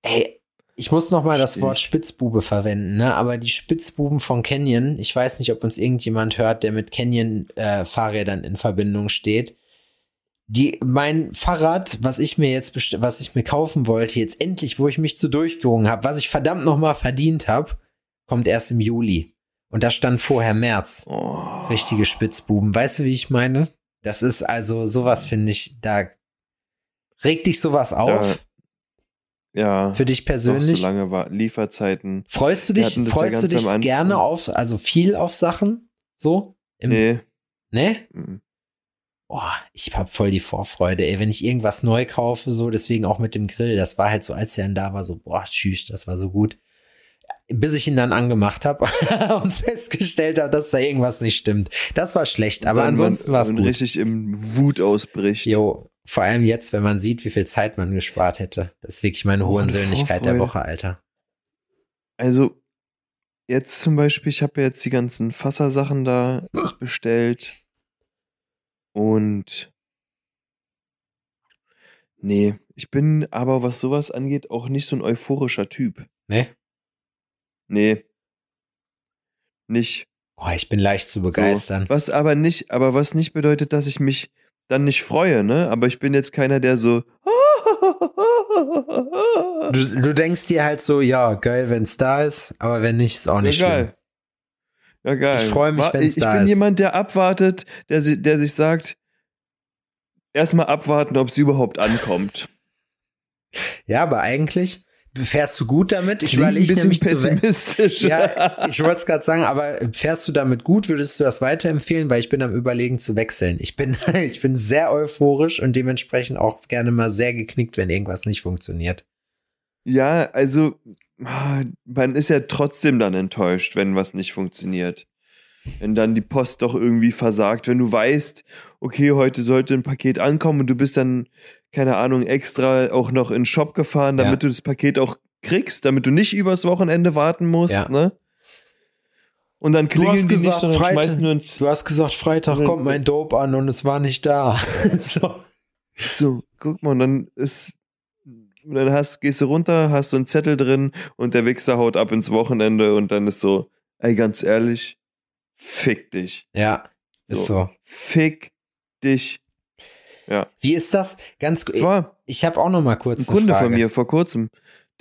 Ey, ich muss noch mal das Versteh Wort. Spitzbube verwenden, ne? Aber die Spitzbuben von Canyon, ich weiß nicht, ob uns irgendjemand hört, der mit Canyon äh, Fahrrädern in Verbindung steht. Die, mein Fahrrad, was ich mir jetzt, was ich mir kaufen wollte, jetzt endlich, wo ich mich zu durchgerungen habe, was ich verdammt noch mal verdient habe, kommt erst im Juli. Und da stand vorher März. Oh. Richtige Spitzbuben. Weißt du, wie ich meine? Das ist also sowas, finde ich, da regt dich sowas auf. Ja, für dich persönlich. so lange war Lieferzeiten. Freust du dich, das ja freust du dich gerne auf, also viel auf Sachen? So? Im, Nee. Ne? Mhm. Boah, ich hab voll die Vorfreude, ey, wenn ich irgendwas neu kaufe, so, deswegen auch mit dem Grill, das war halt so, als der dann da war, so, boah, tschüss, das war so gut. Bis ich ihn dann angemacht habe und festgestellt habe, dass da irgendwas nicht stimmt. Das war schlecht, aber ansonsten war es wenn gut. richtig im Wut ausbricht. Jo, vor allem jetzt, wenn man sieht, wie viel Zeit man gespart hätte. Das ist wirklich meine Oh, hohe Söhnlichkeit der. Woche, Alter. Also, jetzt zum Beispiel, ich habe ja jetzt die ganzen Fasser-Sachen da bestellt. Und nee, ich bin aber, was sowas angeht, auch nicht so ein euphorischer Typ. Ne? Nee. Nicht. Boah, ich bin leicht zu begeistern. So. Was aber nicht, aber was nicht bedeutet, dass ich mich dann nicht freue, ne? Aber ich bin jetzt keiner, der so. Du, du denkst dir halt so, ja, geil, wenn es da ist, aber wenn nicht, ist auch nicht ja, schlimm. geil. Ja, geil. Ich freu mich, wenn's Ich da bin ist. jemand, der abwartet, der, der sich sagt, erstmal abwarten, ob sie überhaupt ankommt. Ja, aber eigentlich fährst du gut damit. Ich Klingt ein überlege bisschen zu pessimistisch. Ja, ich wollte es gerade sagen, aber fährst du damit gut? Würdest du das weiterempfehlen? Weil ich bin am überlegen zu wechseln. Ich bin, ich bin sehr euphorisch und dementsprechend auch gerne mal sehr geknickt, wenn irgendwas nicht funktioniert. Ja, also ah, man ist ja trotzdem dann enttäuscht, wenn was nicht funktioniert. Wenn dann die Post doch irgendwie versagt, wenn du weißt, okay, heute sollte ein Paket ankommen und du bist dann, keine Ahnung, extra auch noch in den Shop gefahren, damit Ja. du das Paket auch kriegst, damit du nicht übers Wochenende warten musst, Ja. ne? Und dann klingeln die nicht, gesagt, sondern Freitag- nur ins Du hast gesagt, Freitag kommt mein Dope an und es war nicht da. so. So, guck mal, und dann ist, dann hast, gehst du runter, hast so einen Zettel drin und der Wichser haut ab ins Wochenende und dann ist so, ey, ganz ehrlich, fick dich. Ja, ist So. Fick dich. Wie ist das? Ganz war Ich habe auch noch mal kurz ein eine Kunde Frage. von mir vor kurzem.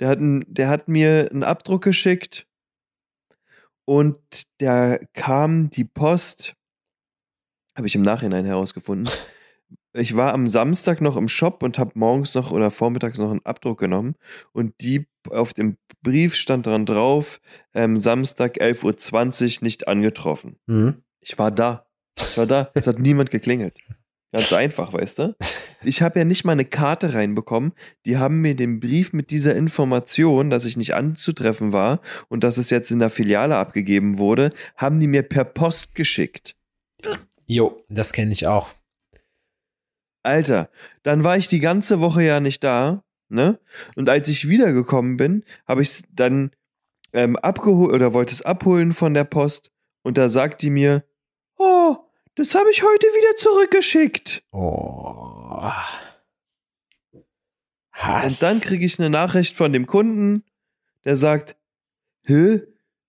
Der hat, ein, der hat mir einen Abdruck geschickt und der kam die Post, habe ich im Nachhinein herausgefunden. Ich war am Samstag noch im Shop und habe morgens noch oder vormittags noch einen Abdruck genommen und die auf dem Brief stand dran drauf, ähm, Samstag 11.20 Uhr nicht angetroffen. Mhm. Ich war da. Ich war da. Es hat niemand geklingelt. Ganz einfach, weißt du? Ich habe ja nicht mal eine Karte reinbekommen. Die haben mir den Brief mit dieser Information, dass ich nicht anzutreffen war und dass es jetzt in der Filiale abgegeben wurde, haben die mir per Post geschickt. Jo, das kenne ich auch. Alter, dann war ich die ganze Woche ja nicht da, ne? Und als ich wiedergekommen bin, habe ich es dann ähm, abgeholt oder wollte es abholen von der Post und da sagt die mir, oh, das habe ich heute wieder zurückgeschickt. Oh. Hass. Und dann kriege ich eine Nachricht von dem Kunden, der sagt, hä?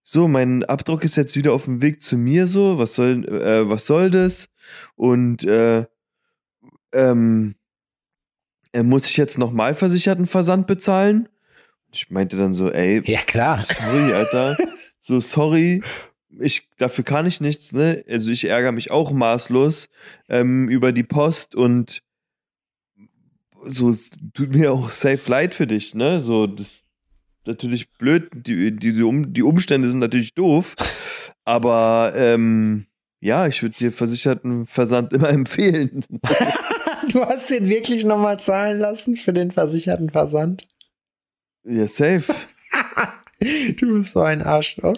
So, mein Abdruck ist jetzt wieder auf dem Weg zu mir, so, was soll, äh, was soll das? Und äh, ähm, äh, muss ich jetzt nochmal versicherten Versand bezahlen? Ich meinte dann so, ey, ja, klar. sorry, Alter. So, sorry. Ich, dafür kann ich nichts, ne? Also ich ärgere mich auch maßlos ähm, über die Post und so, tut mir auch safe leid für dich, ne? So, das ist natürlich blöd, die, die, die, um, die Umstände sind natürlich doof, aber ähm, ja, ich würde dir versicherten Versand immer empfehlen. du hast den wirklich nochmal zahlen lassen für den versicherten Versand? ja, safe. Du bist so ein Arschloch.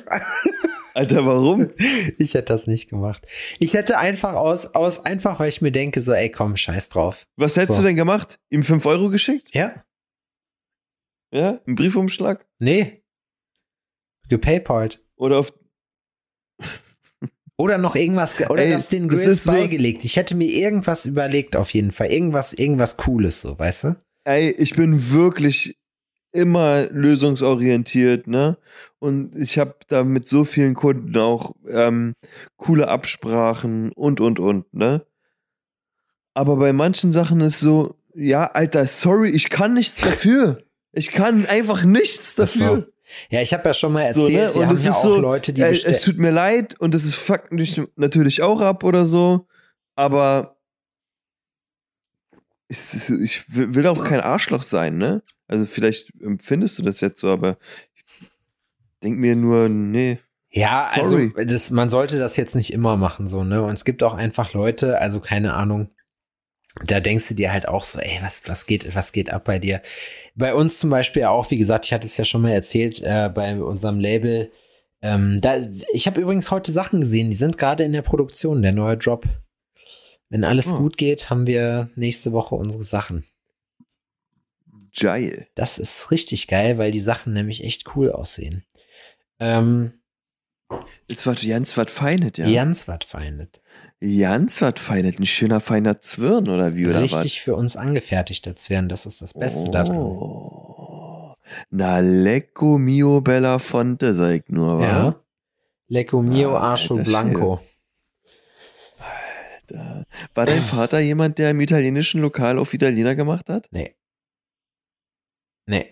Alter, warum? Ich hätte das nicht gemacht. Ich hätte einfach aus, aus einfach, weil ich mir denke, so, ey, komm, scheiß drauf. Was hättest So. du denn gemacht? Ihm 5 Euro geschickt? Ja? Ja? Ein Briefumschlag? Nee. Gepaypalt. Oder auf. Oder noch irgendwas, ge- oder Ey, das den Grills ist so- beigelegt. Ich hätte mir irgendwas überlegt, auf jeden Fall. Irgendwas, irgendwas Cooles, so, weißt du? Ey, ich bin wirklich immer lösungsorientiert, ne? Und ich habe da mit so vielen Kunden auch ähm, coole Absprachen und und und, ne? Aber bei manchen Sachen ist so, ja, Alter, sorry, ich kann nichts dafür. Ich kann einfach nichts dafür. Ja, ich habe ja schon mal So, erzählt, ne? wir Und es ja ist so, Leute, die Äh, es tut mir leid und es fuckt mich natürlich auch ab oder so, aber ist, ich will will auch kein Arschloch sein, ne? Also vielleicht empfindest du das jetzt so, aber ich denk mir nur, nee. Ja, Sorry. also das, man sollte das jetzt nicht immer machen, so, ne? Und es gibt auch einfach Leute, also keine Ahnung, da denkst du dir halt auch so, ey, was, was geht, was geht ab bei dir? Bei uns zum Beispiel auch, wie gesagt, ich hatte es ja schon mal erzählt, äh, bei unserem Label, ähm, da, ich habe übrigens heute Sachen gesehen, die sind gerade in der Produktion, der neue Drop. Wenn alles Oh. gut geht, haben wir nächste Woche unsere Sachen. Geil. Das ist richtig geil, weil die Sachen nämlich echt cool aussehen. Ähm, Es war ganz was Feinet, ja. Jans was feindet. Ganz was Feinet. Ein schöner, feiner Zwirn oder wie, oder richtig für uns angefertigt als wären. Das ist das was? Beste daran. oh. Na, lecco mio bella fonte, sag ich nur, wa? Ja. Lecco mio Ah, alter Blanco. Da. War dein Vater jemand, der im italienischen Lokal auf Italiener gemacht hat? Nee. Nee.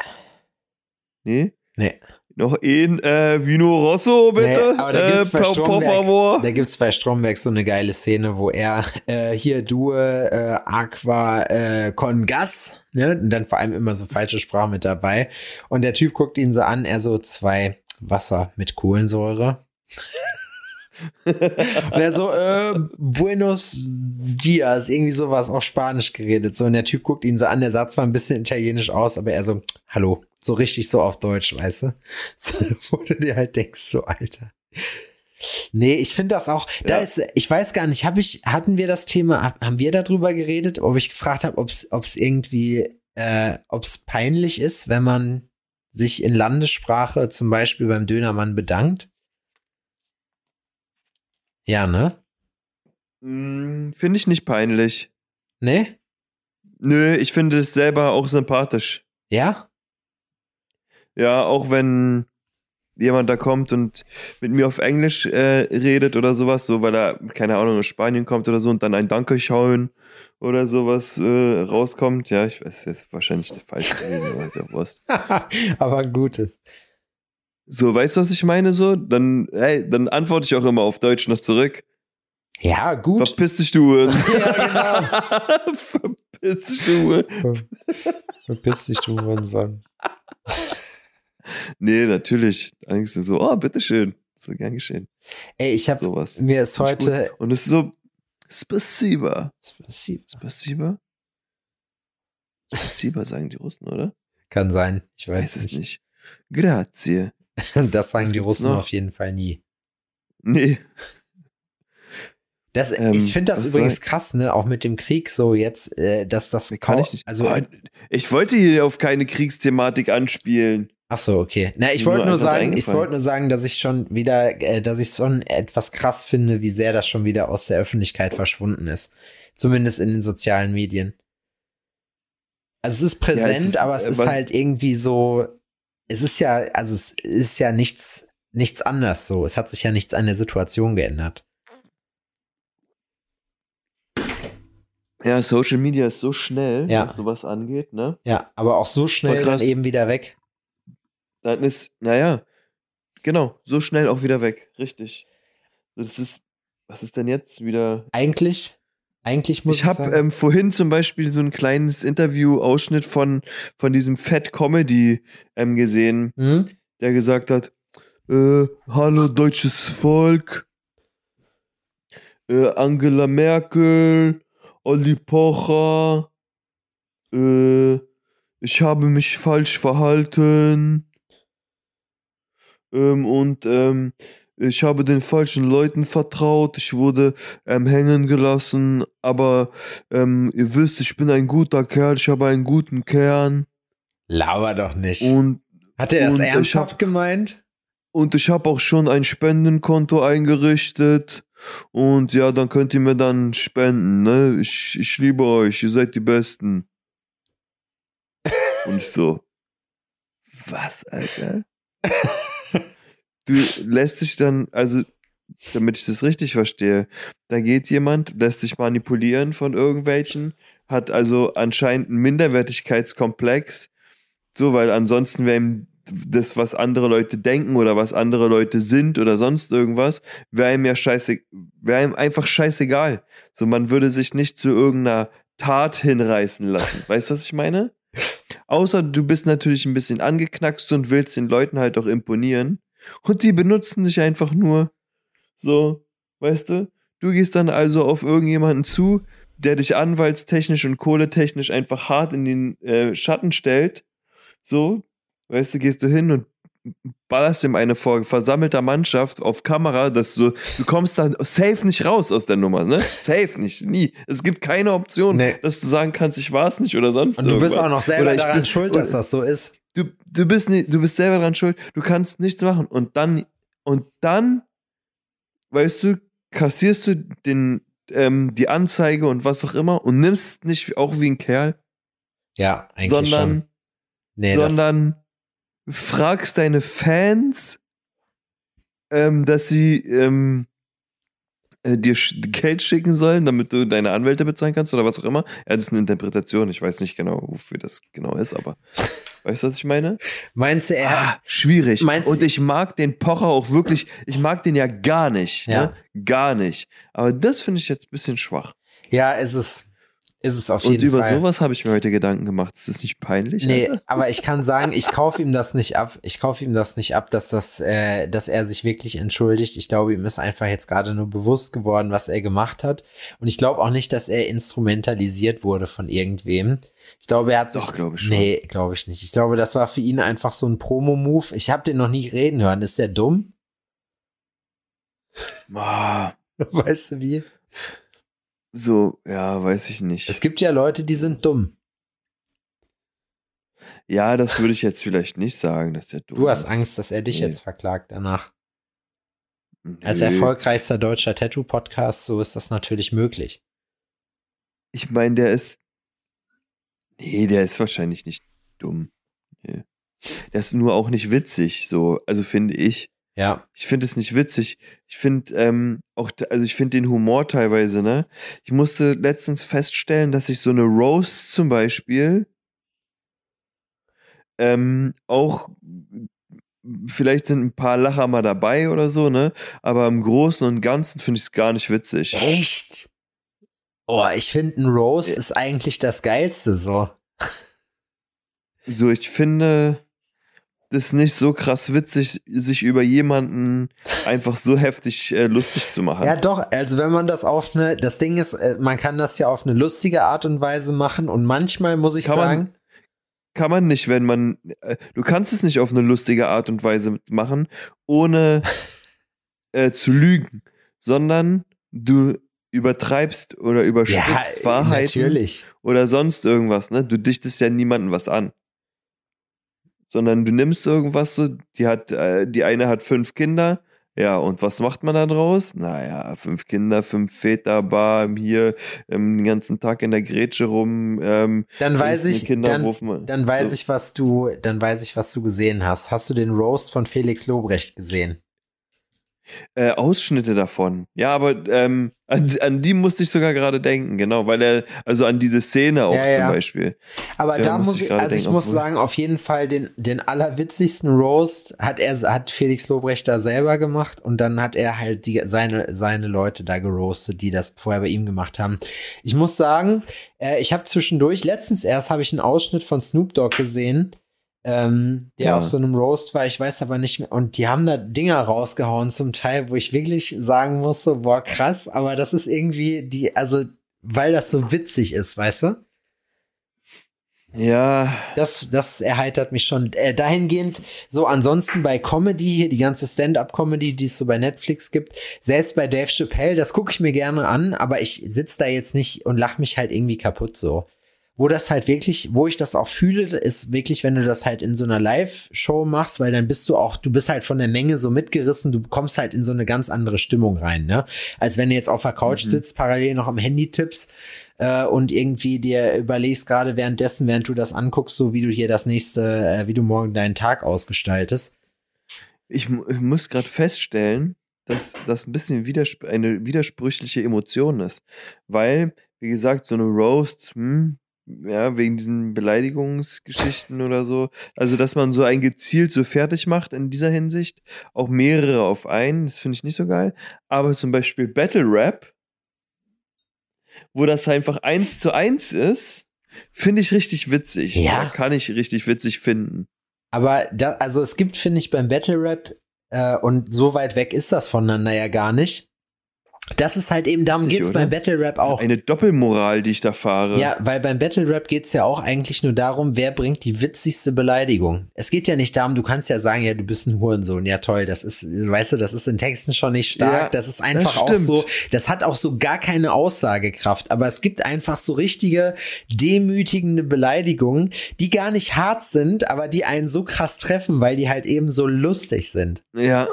Nee? Nee. Noch ein äh, Vino Rosso, bitte? Nee, aber da äh, gibt's bei por, por Stromberg-. Da gibt's bei Stromberg so eine geile Szene, wo er äh, hier Due äh, Aqua äh, con Gas, ne? Und dann vor allem immer so falsche Sprache mit dabei. Und der Typ guckt ihn so an, er so zwei Wasser mit Kohlensäure. Und er so, äh, Buenos Dias, irgendwie sowas, auch Spanisch geredet. So, und der Typ guckt ihn so an, der sah zwar ein bisschen italienisch aus, aber er so, hallo, so richtig so auf Deutsch, weißt du? So, wo du dir halt denkst, so, Alter. Nee, ich finde das auch, da Ja. ist, ich weiß gar nicht, hab ich, hatten wir das Thema, hab- haben wir darüber geredet, ob ich gefragt habe, ob es irgendwie, äh, ob es peinlich ist, wenn man sich in Landessprache zum Beispiel beim Dönermann bedankt? Ja, ne? Hm, Finde ich nicht peinlich. Ne? Nö, ich finde es selber auch sympathisch. Ja? Ja, auch wenn jemand da kommt und mit mir auf Englisch äh, redet oder sowas, so weil er, keine Ahnung, aus Spanien kommt oder so und dann ein Dankeschön oder sowas äh, rauskommt. Ja, ich weiß, das ist wahrscheinlich falsch gewesen, aber ist ja Wurst. Aber gute. So, weißt du, was ich meine? So, dann, hey, dann antworte ich auch immer auf Deutsch noch zurück. Ja, gut. Verpiss dich, du. Ja, genau. Verpiss dich, du. Verpiss dich, du Hurensohn. Nee, natürlich. Eigentlich so, oh, bitteschön. So gern geschehen. Ey, ich habe Sowas. mir ist heute. Und es ist so, Spasiba. Spasiba. Spasiba? Spasiba sagen die Russen, oder? Kann sein. Ich weiß, Weiß es nicht. nicht. Grazie. Das sagen Was die Russen noch? auf jeden Fall nie. Nee. Das, Ähm, ich finde das übrigens soll- krass, ne, auch mit dem Krieg so jetzt, äh, dass das Kann ich nicht. Also, Oh, ich wollte hier auf keine Kriegsthematik anspielen. Ach so, okay. Na, ich Nur wollte nur einfach sagen, ich eingefallen. wollte nur sagen, dass ich schon wieder, äh, dass ich schon etwas krass finde, wie sehr das schon wieder aus der Öffentlichkeit verschwunden ist. Zumindest in den sozialen Medien. Also es ist präsent, es ist, aber es äh, ist halt irgendwie so, es ist ja, also es ist ja nichts, nichts anders so. Es hat sich ja nichts an der Situation geändert. Ja, Social Media ist so schnell, Ja. was sowas angeht, ne? Ja, aber auch so schnell dann eben wieder weg. Dann ist, naja, genau, so schnell auch wieder weg. Richtig. Das ist, was ist denn jetzt wieder? Eigentlich Eigentlich muss ich, Ich habe ähm, vorhin zum Beispiel so ein kleines Interview-Ausschnitt von, von diesem Fat Comedy ähm, gesehen, hm? der gesagt hat, äh, hallo deutsches Volk, äh, Angela Merkel, Olli Pocher, äh, ich habe mich falsch verhalten ähm, und ähm, ich habe den falschen Leuten vertraut, ich wurde ähm, hängen gelassen, aber ähm, ihr wisst, ich bin ein guter Kerl, ich habe einen guten Kern laber doch nicht. und Hat er das ernsthaft hab- gemeint? und ich habe auch schon ein Spendenkonto eingerichtet. Und ja, dann könnt ihr mir dann spenden, ne? Ich, ich liebe euch, ihr seid die Besten. Und ich so, was, Alter? Du lässt dich dann, also, damit ich das richtig verstehe, da geht jemand, lässt sich manipulieren von irgendwelchen, hat also anscheinend einen Minderwertigkeitskomplex, so, weil ansonsten wäre ihm das, was andere Leute denken oder was andere Leute sind oder sonst irgendwas, wäre ihm ja scheiße, wäre ihm einfach scheißegal. So, man würde sich nicht zu irgendeiner Tat hinreißen lassen. Weißt du, was ich meine? Außer du bist natürlich ein bisschen angeknackst und willst den Leuten halt auch imponieren. Und die benutzen dich einfach nur so, weißt du? Du gehst dann also auf irgendjemanden zu, der dich anwaltstechnisch und kohletechnisch einfach hart in den äh, Schatten stellt. So, weißt du, gehst du hin und ballerst ihm eine vor versammelter Mannschaft auf Kamera, dass du, du kommst dann safe nicht raus aus der Nummer, ne? Safe nicht, nie. Es gibt keine Option, Nee. dass du sagen kannst, ich war es nicht oder sonst Und du bist irgendwas. auch noch selber Oder ich daran bin- schuld, dass das so ist. Du, du bist nicht, du bist selber dran schuld, du kannst nichts machen und dann und dann weißt du, kassierst du den ähm, die Anzeige und was auch immer und nimmst nicht auch wie ein Kerl, Ja, eigentlich sondern schon. Nee, sondern fragst deine Fans, ähm, dass sie ähm, äh, dir Geld schicken sollen, damit du deine Anwälte bezahlen kannst oder was auch immer. Ja, das ist eine Interpretation. Ich weiß nicht genau, wofür das genau ist, aber weißt du, was ich meine? meinst du, er Ah, schwierig. Meinst Und ich mag den Pocher auch wirklich, ich mag den ja gar nicht. Ja. Ne? Gar nicht. Aber das finde ich jetzt ein bisschen schwach. ja, es. Ist es auf Und jeden über Fall. sowas habe ich mir heute Gedanken gemacht. Ist das nicht peinlich? Nee, Alter? aber ich kann sagen, ich kaufe ihm das nicht ab. Ich kaufe ihm das nicht ab, dass das, äh, dass er sich wirklich entschuldigt. Ich glaube, ihm ist einfach jetzt gerade nur bewusst geworden, was er gemacht hat. Und ich glaube auch nicht, dass er instrumentalisiert wurde von irgendwem. Ich glaube, er hat sich. Doch, glaube ich schon. Nee, glaube ich nicht. Ich glaube, das war für ihn einfach so ein Promo-Move. Ich habe den noch nie reden hören. Ist der dumm? Ah, Weißt du wie? So, ja, weiß ich nicht. Es gibt ja Leute, die sind dumm. ja, das würde ich jetzt vielleicht nicht sagen, dass der dumm Du hast ist. Angst, dass er dich Nee. jetzt verklagt danach. Nö. Als erfolgreichster deutscher Tattoo-Podcast, so ist das natürlich möglich. Ich meine, der ist. Nee, der ist wahrscheinlich nicht dumm. Nee. Der ist nur auch nicht witzig, so, also finde ich. Ja. Ich finde es nicht witzig. Ich finde ähm, auch, also ich finde den Humor teilweise, ne? Ich musste letztens feststellen, dass ich so eine Roast zum Beispiel ähm, auch vielleicht sind ein paar Lacher mal dabei oder so, ne? Aber im Großen und Ganzen finde ich es gar nicht witzig. Echt? Oh, ich finde, ein Ja. ist eigentlich das Geilste so. So, ich finde das nicht so krass witzig, sich über jemanden einfach so heftig äh, lustig zu machen. Ja, doch, also wenn man das auf eine, das Ding ist, äh, man kann das ja auf eine lustige Art und Weise machen und manchmal muss ich Kann man- sagen, kann man nicht, wenn man. Äh, du kannst es nicht auf eine lustige Art und Weise machen, ohne äh, zu lügen, sondern du übertreibst oder überspitzt ja, Wahrheiten natürlich. oder sonst irgendwas. Ne? Du dichtest ja niemandem was an. Sondern du nimmst irgendwas so, die hat, äh, die eine hat fünf Kinder, ja, und was macht man da draus? Naja, fünf Kinder, fünf Väter, Bar, hier ähm, den ganzen Tag in der Grätsche rum. Ähm, Dann weiß ich, Kinder dann, rufen- dann weiß so. ich, was du, dann weiß ich, was du gesehen hast. Hast du den Roast von Felix Lobrecht gesehen? Äh, Ausschnitte davon. Ja, aber ähm, an, an die musste ich sogar gerade denken, genau, weil er, also an diese Szene auch Ja, ja. zum Beispiel. Aber Ja, da muss muss ich ich, also ich denken, muss obwohl- sagen, auf jeden Fall den, den allerwitzigsten Roast hat er, hat Felix Lobrecht da selber gemacht und dann hat er halt die, seine, seine Leute da geroastet, die das vorher bei ihm gemacht haben. Ich muss sagen, äh, ich habe zwischendurch, letztens erst habe ich einen Ausschnitt von Snoop Dogg gesehen, ähm, der Ja. auf so einem Roast war, ich weiß aber nicht mehr, und die haben da Dinger rausgehauen zum Teil, wo ich wirklich sagen musste, boah, krass, aber das ist irgendwie die, also, weil das so witzig ist, weißt du? Ja, Das, das erheitert mich schon. Äh, dahingehend, so ansonsten bei Comedy, hier die ganze Stand-up-Comedy, die es so bei Netflix gibt, selbst bei Dave Chappelle, das gucke ich mir gerne an, aber ich sitze da jetzt nicht und lach mich halt irgendwie kaputt so. Wo das halt wirklich, wo ich das auch fühle, ist wirklich, wenn du das halt in so einer Live-Show machst, weil dann bist du auch, du bist halt von der Menge so mitgerissen, du kommst halt in so eine ganz andere Stimmung rein, ne? Als wenn du jetzt auf der Couch sitzt, parallel noch am Handy tippst äh, und irgendwie dir überlegst gerade währenddessen, während du das anguckst, so wie du hier das nächste, äh, wie du morgen deinen Tag ausgestaltest. ich, ich muss gerade feststellen, dass das ein bisschen widersp eine widersprüchliche Emotion ist. Weil, wie gesagt, so eine Roast, hm, ja, wegen diesen Beleidigungsgeschichten oder so, also dass man so ein gezielt so fertig macht in dieser Hinsicht, auch mehrere auf einen, das finde ich nicht so geil. Aber zum Beispiel Battle Rap, wo das einfach eins zu eins ist, finde ich richtig witzig. Ja. Kann ich richtig witzig finden. Aber da, also es gibt, finde ich, beim Battle Rap, äh, und so weit weg ist das voneinander ja gar nicht. Das ist halt eben, darum geht's oder? beim Battle Rap auch. Eine Doppelmoral, die ich da fahre. Ja, weil beim Battle Rap geht's ja auch eigentlich nur darum, wer bringt die witzigste Beleidigung. Es geht ja nicht darum, du kannst ja sagen, ja, du bist ein Hurensohn. Ja, toll, das ist, weißt du, das ist in Texten schon nicht stark. Ja, das ist einfach das auch so, das hat auch so gar keine Aussagekraft. Aber es gibt einfach so richtige demütigende Beleidigungen, die gar nicht hart sind, aber die einen so krass treffen, weil die halt eben so lustig sind. Ja,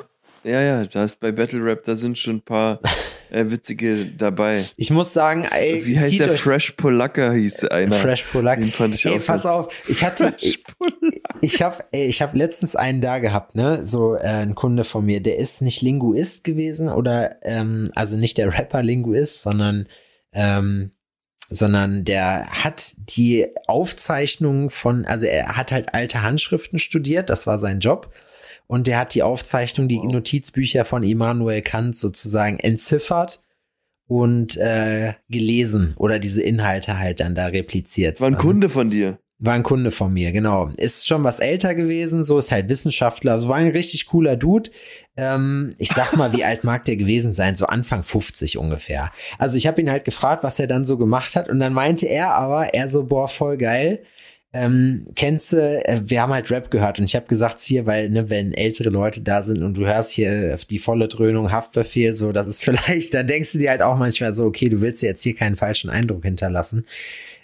ja, ja, da ist bei Battle Rap, da sind schon ein paar äh, witzige dabei. Ich muss sagen, ey, Wie heißt der Fresh Polaka hieß einer. Fresh Polak. Den fand ich Ey, auch pass auf, ich hatte, Polaka. Ich habe ich hab letztens einen da gehabt, ne? So äh, ein Kunde von mir, der ist nicht Linguist gewesen oder ähm, also nicht der Rapper Linguist, sondern ähm, sondern der hat die Aufzeichnungen von, also er hat halt alte Handschriften studiert, das war sein Job. Und der hat die Aufzeichnung, die Wow. Notizbücher von Immanuel Kant sozusagen entziffert und äh, gelesen oder diese Inhalte halt dann da repliziert. War ein Kunde von dir. war ein Kunde von mir, genau. Ist schon was älter gewesen, so ist halt Wissenschaftler, so war ein richtig cooler Dude. Ähm, ich sag mal, wie alt mag der gewesen sein? So Anfang 50 ungefähr. Also ich habe ihn halt gefragt, was er dann so gemacht hat und dann meinte er aber, er so, boah, voll geil. Ähm, kennst du, äh, wir haben halt Rap gehört und ich habe gesagt, hier, weil, ne, wenn ältere Leute da sind und du hörst hier die volle Dröhnung, Haftbefehl, so, das ist vielleicht, dann denkst du dir halt auch manchmal so, okay, du willst jetzt hier keinen falschen Eindruck hinterlassen.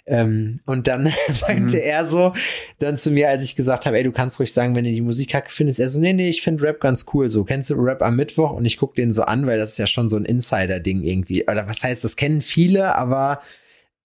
Ähm, und dann meinte Mhm. er so dann zu mir, als ich gesagt habe, ey, du kannst ruhig sagen, wenn du die Musik kacke findest. Er so, nee, nee, ich finde Rap ganz cool. So, kennst du Rap am Mittwoch? Und ich guck den so an, weil das ist ja schon so ein Insider-Ding irgendwie. Oder was heißt, das kennen viele, aber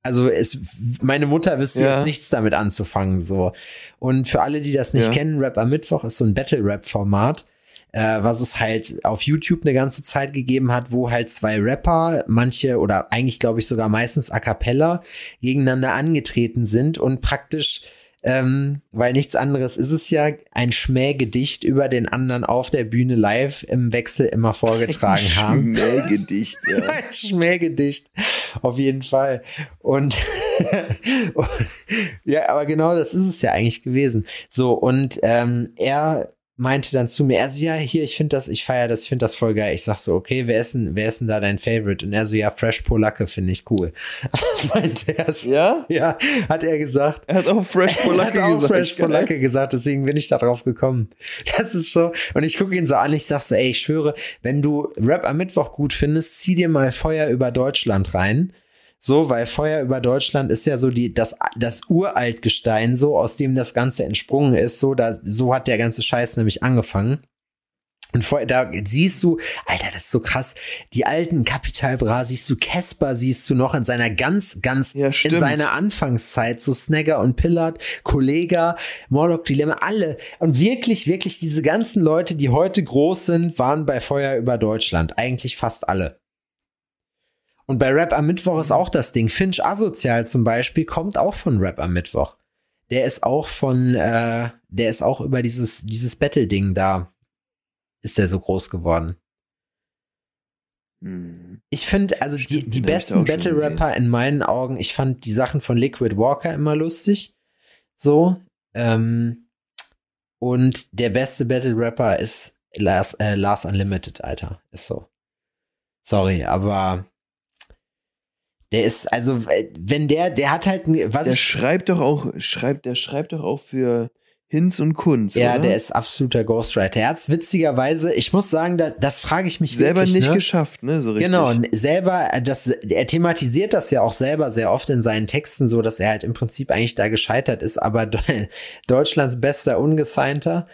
also es, meine Mutter wüsste Ja. jetzt nichts damit anzufangen, so. Und für alle, die das nicht Ja. kennen, Rap am Mittwoch ist so ein Battle-Rap-Format äh, was es halt auf YouTube eine ganze Zeit gegeben hat, wo halt zwei Rapper, manche oder eigentlich glaube ich sogar meistens a cappella, gegeneinander angetreten sind und praktisch, ähm, weil nichts anderes ist es ja, ein Schmähgedicht über den anderen auf der Bühne live im Wechsel immer vorgetragen haben. Schmähgedicht, ja. Ein Schmähgedicht. Auf jeden Fall. Und ja, aber genau das ist es ja eigentlich gewesen. So, und ähm, er meinte dann zu mir, er so, ja, hier, ich finde das, ich feiere das, ich finde das voll geil. Ich sag so, okay, wer ist denn, wer ist denn da dein Favorite? Und er so, ja, Fresh Polacke finde ich cool. meinte er so. Ja? Ja, hat er gesagt. Er hat auch Fresh Polacke er hat auch gesagt. Fresh Polacke gesagt, deswegen bin ich da drauf gekommen. Das ist so. Und ich gucke ihn so an, ich sag so, ey, ich schwöre, wenn du Rap am Mittwoch gut findest, zieh dir mal Feuer über Deutschland rein. So, weil Feuer über Deutschland ist ja so die, das, das Uraltgestein, so, aus dem das Ganze entsprungen ist. So, da, so hat der ganze Scheiß nämlich angefangen. Und vorher, da siehst du, Alter, das ist so krass. Die alten Capital Bra siehst du, Casper siehst du noch in seiner ganz, ganz, Ja, in seiner Anfangszeit, so Snagger und Pillard, Kollega, Morlock Dilemma, alle. Und wirklich, wirklich diese ganzen Leute, die heute groß sind, waren bei Feuer über Deutschland. Eigentlich fast alle. Und bei Rap am Mittwoch ist auch das Ding. Finch Asozial zum Beispiel kommt auch von Rap am Mittwoch. Der ist auch von, äh, der ist auch über dieses, dieses Battle-Ding da, ist der so groß geworden. Hm. Ich finde, also Stimmt, die, die besten Battle-Rapper in meinen Augen, ich fand die Sachen von Liquid Walker immer lustig. So. Ähm, und der beste Battle-Rapper ist Lars, äh, Lars Unlimited, Alter. Ist so. Sorry, aber der ist, also, äh, wenn der, der hat halt, was Der schreibt doch auch, schreibt, der schreibt doch auch für Hinz und Kunz. Ja, oder? der ist absoluter Ghostwriter. Er hat's witzigerweise, ich muss sagen, da, das frage ich mich selber wirklich, nicht ne? geschafft, ne? So richtig. Genau, selber, äh, das, er thematisiert das ja auch selber sehr oft in seinen Texten so, dass er halt im Prinzip eigentlich da gescheitert ist, aber De- Deutschlands bester Ungesignter.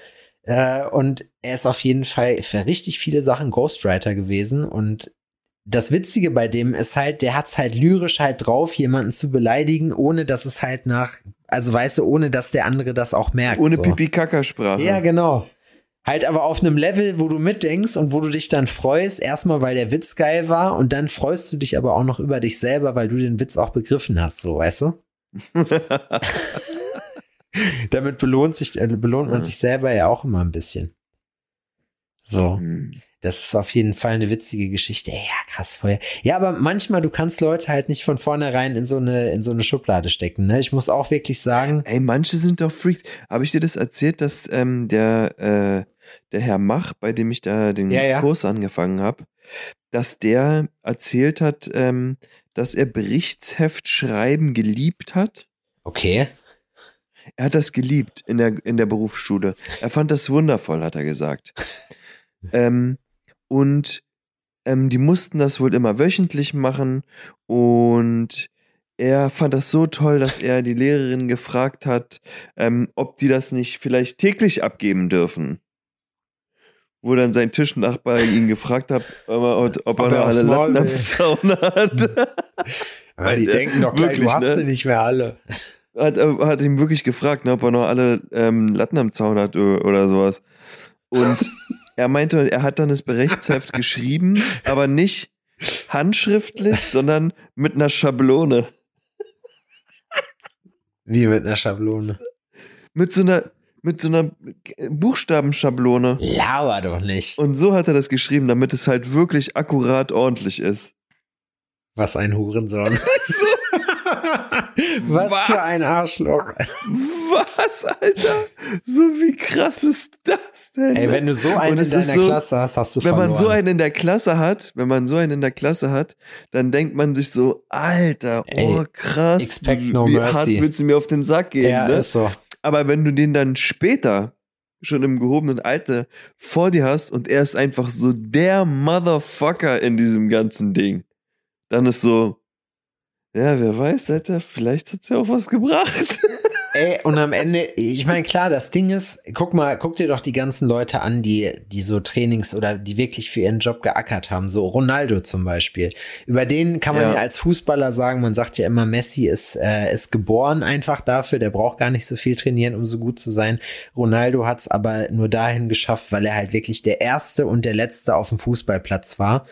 Äh, und er ist auf jeden Fall für richtig viele Sachen Ghostwriter gewesen und das Witzige bei dem ist halt, der hat's halt lyrisch halt drauf, jemanden zu beleidigen, ohne dass es halt nach, also weißt du, ohne dass der andere das auch merkt. Ohne so. Pipi-Kaka-Sprache. Ja, genau. Halt aber auf einem Level, wo du mitdenkst und wo du dich dann freust, erstmal weil der Witz geil war und dann freust du dich aber auch noch über dich selber, weil du den Witz auch begriffen hast, so, weißt du? Damit belohnt sich, äh, belohnt man sich selber ja auch immer ein bisschen. So, Hm. Das ist auf jeden Fall eine witzige Geschichte. Ja, krass Feuer. Ja, aber manchmal, du kannst Leute halt nicht von vornherein in so eine, in so eine Schublade stecken, ne? Ich muss auch wirklich sagen, Ey, manche sind doch Freaks. Habe ich dir das erzählt, dass ähm, der, äh, der Herr Mach, bei dem ich da den Ja, ja. Kurs angefangen habe, dass der erzählt hat, ähm, dass er Berichtsheft schreiben geliebt hat? okay, Er hat das geliebt in der, in der Berufsschule. Er fand das wundervoll, hat er gesagt. ähm, und ähm, die mussten das wohl immer wöchentlich machen und er fand das so toll, dass er die Lehrerin gefragt hat, ähm, ob die das nicht vielleicht täglich abgeben dürfen. Wo dann sein Tischnachbar ihn gefragt hat, ob er, ob Ob er noch alle Latten am. Zaun hat. aber die Äh, denken doch gleich, wirklich, du hast ne? sie nicht mehr alle. hat, äh, hat ihn wirklich gefragt, ne, ob er noch alle ähm, Latten am Zaun hat o- oder sowas. Und er meinte, er hat dann das Berichtsheft geschrieben, aber nicht handschriftlich, sondern mit einer Schablone. Wie mit einer Schablone. Mit so einer, mit so einer Buchstabenschablone. Lauer doch nicht. Und so hat er das geschrieben, damit es halt wirklich akkurat ordentlich ist. Was ein Hurensohn. Was, Was? für ein Arschloch. Was, Alter? So wie krass ist das denn? Ey, wenn du so einen in deiner so- Klasse hast, hast du wenn verloren. man so einen in der Klasse hat, wenn man so einen in der Klasse hat, dann denkt man sich so, Alter, oh Ey, krass, expect no wie hart mercy. willst du mir auf den Sack gehen, ja, ne? ist so. Aber wenn du den dann später schon im gehobenen Alter vor dir hast und er ist einfach so der Motherfucker in diesem ganzen Ding, dann ist so, ja, wer weiß, Alter, vielleicht hat's ja auch was gebracht. Ey, und am Ende, ich meine, klar, das Ding ist, guck mal, guck dir doch die ganzen Leute an, die, die so Trainings oder die wirklich für ihren Job geackert haben. So Ronaldo zum Beispiel. Über den kann man ja, Ja. als Fußballer sagen, man sagt ja immer, Messi ist, äh, ist geboren einfach dafür, der braucht gar nicht so viel trainieren, um so gut zu sein. Ronaldo hat es aber nur dahin geschafft, weil er halt wirklich der Erste und der Letzte auf dem Fußballplatz war.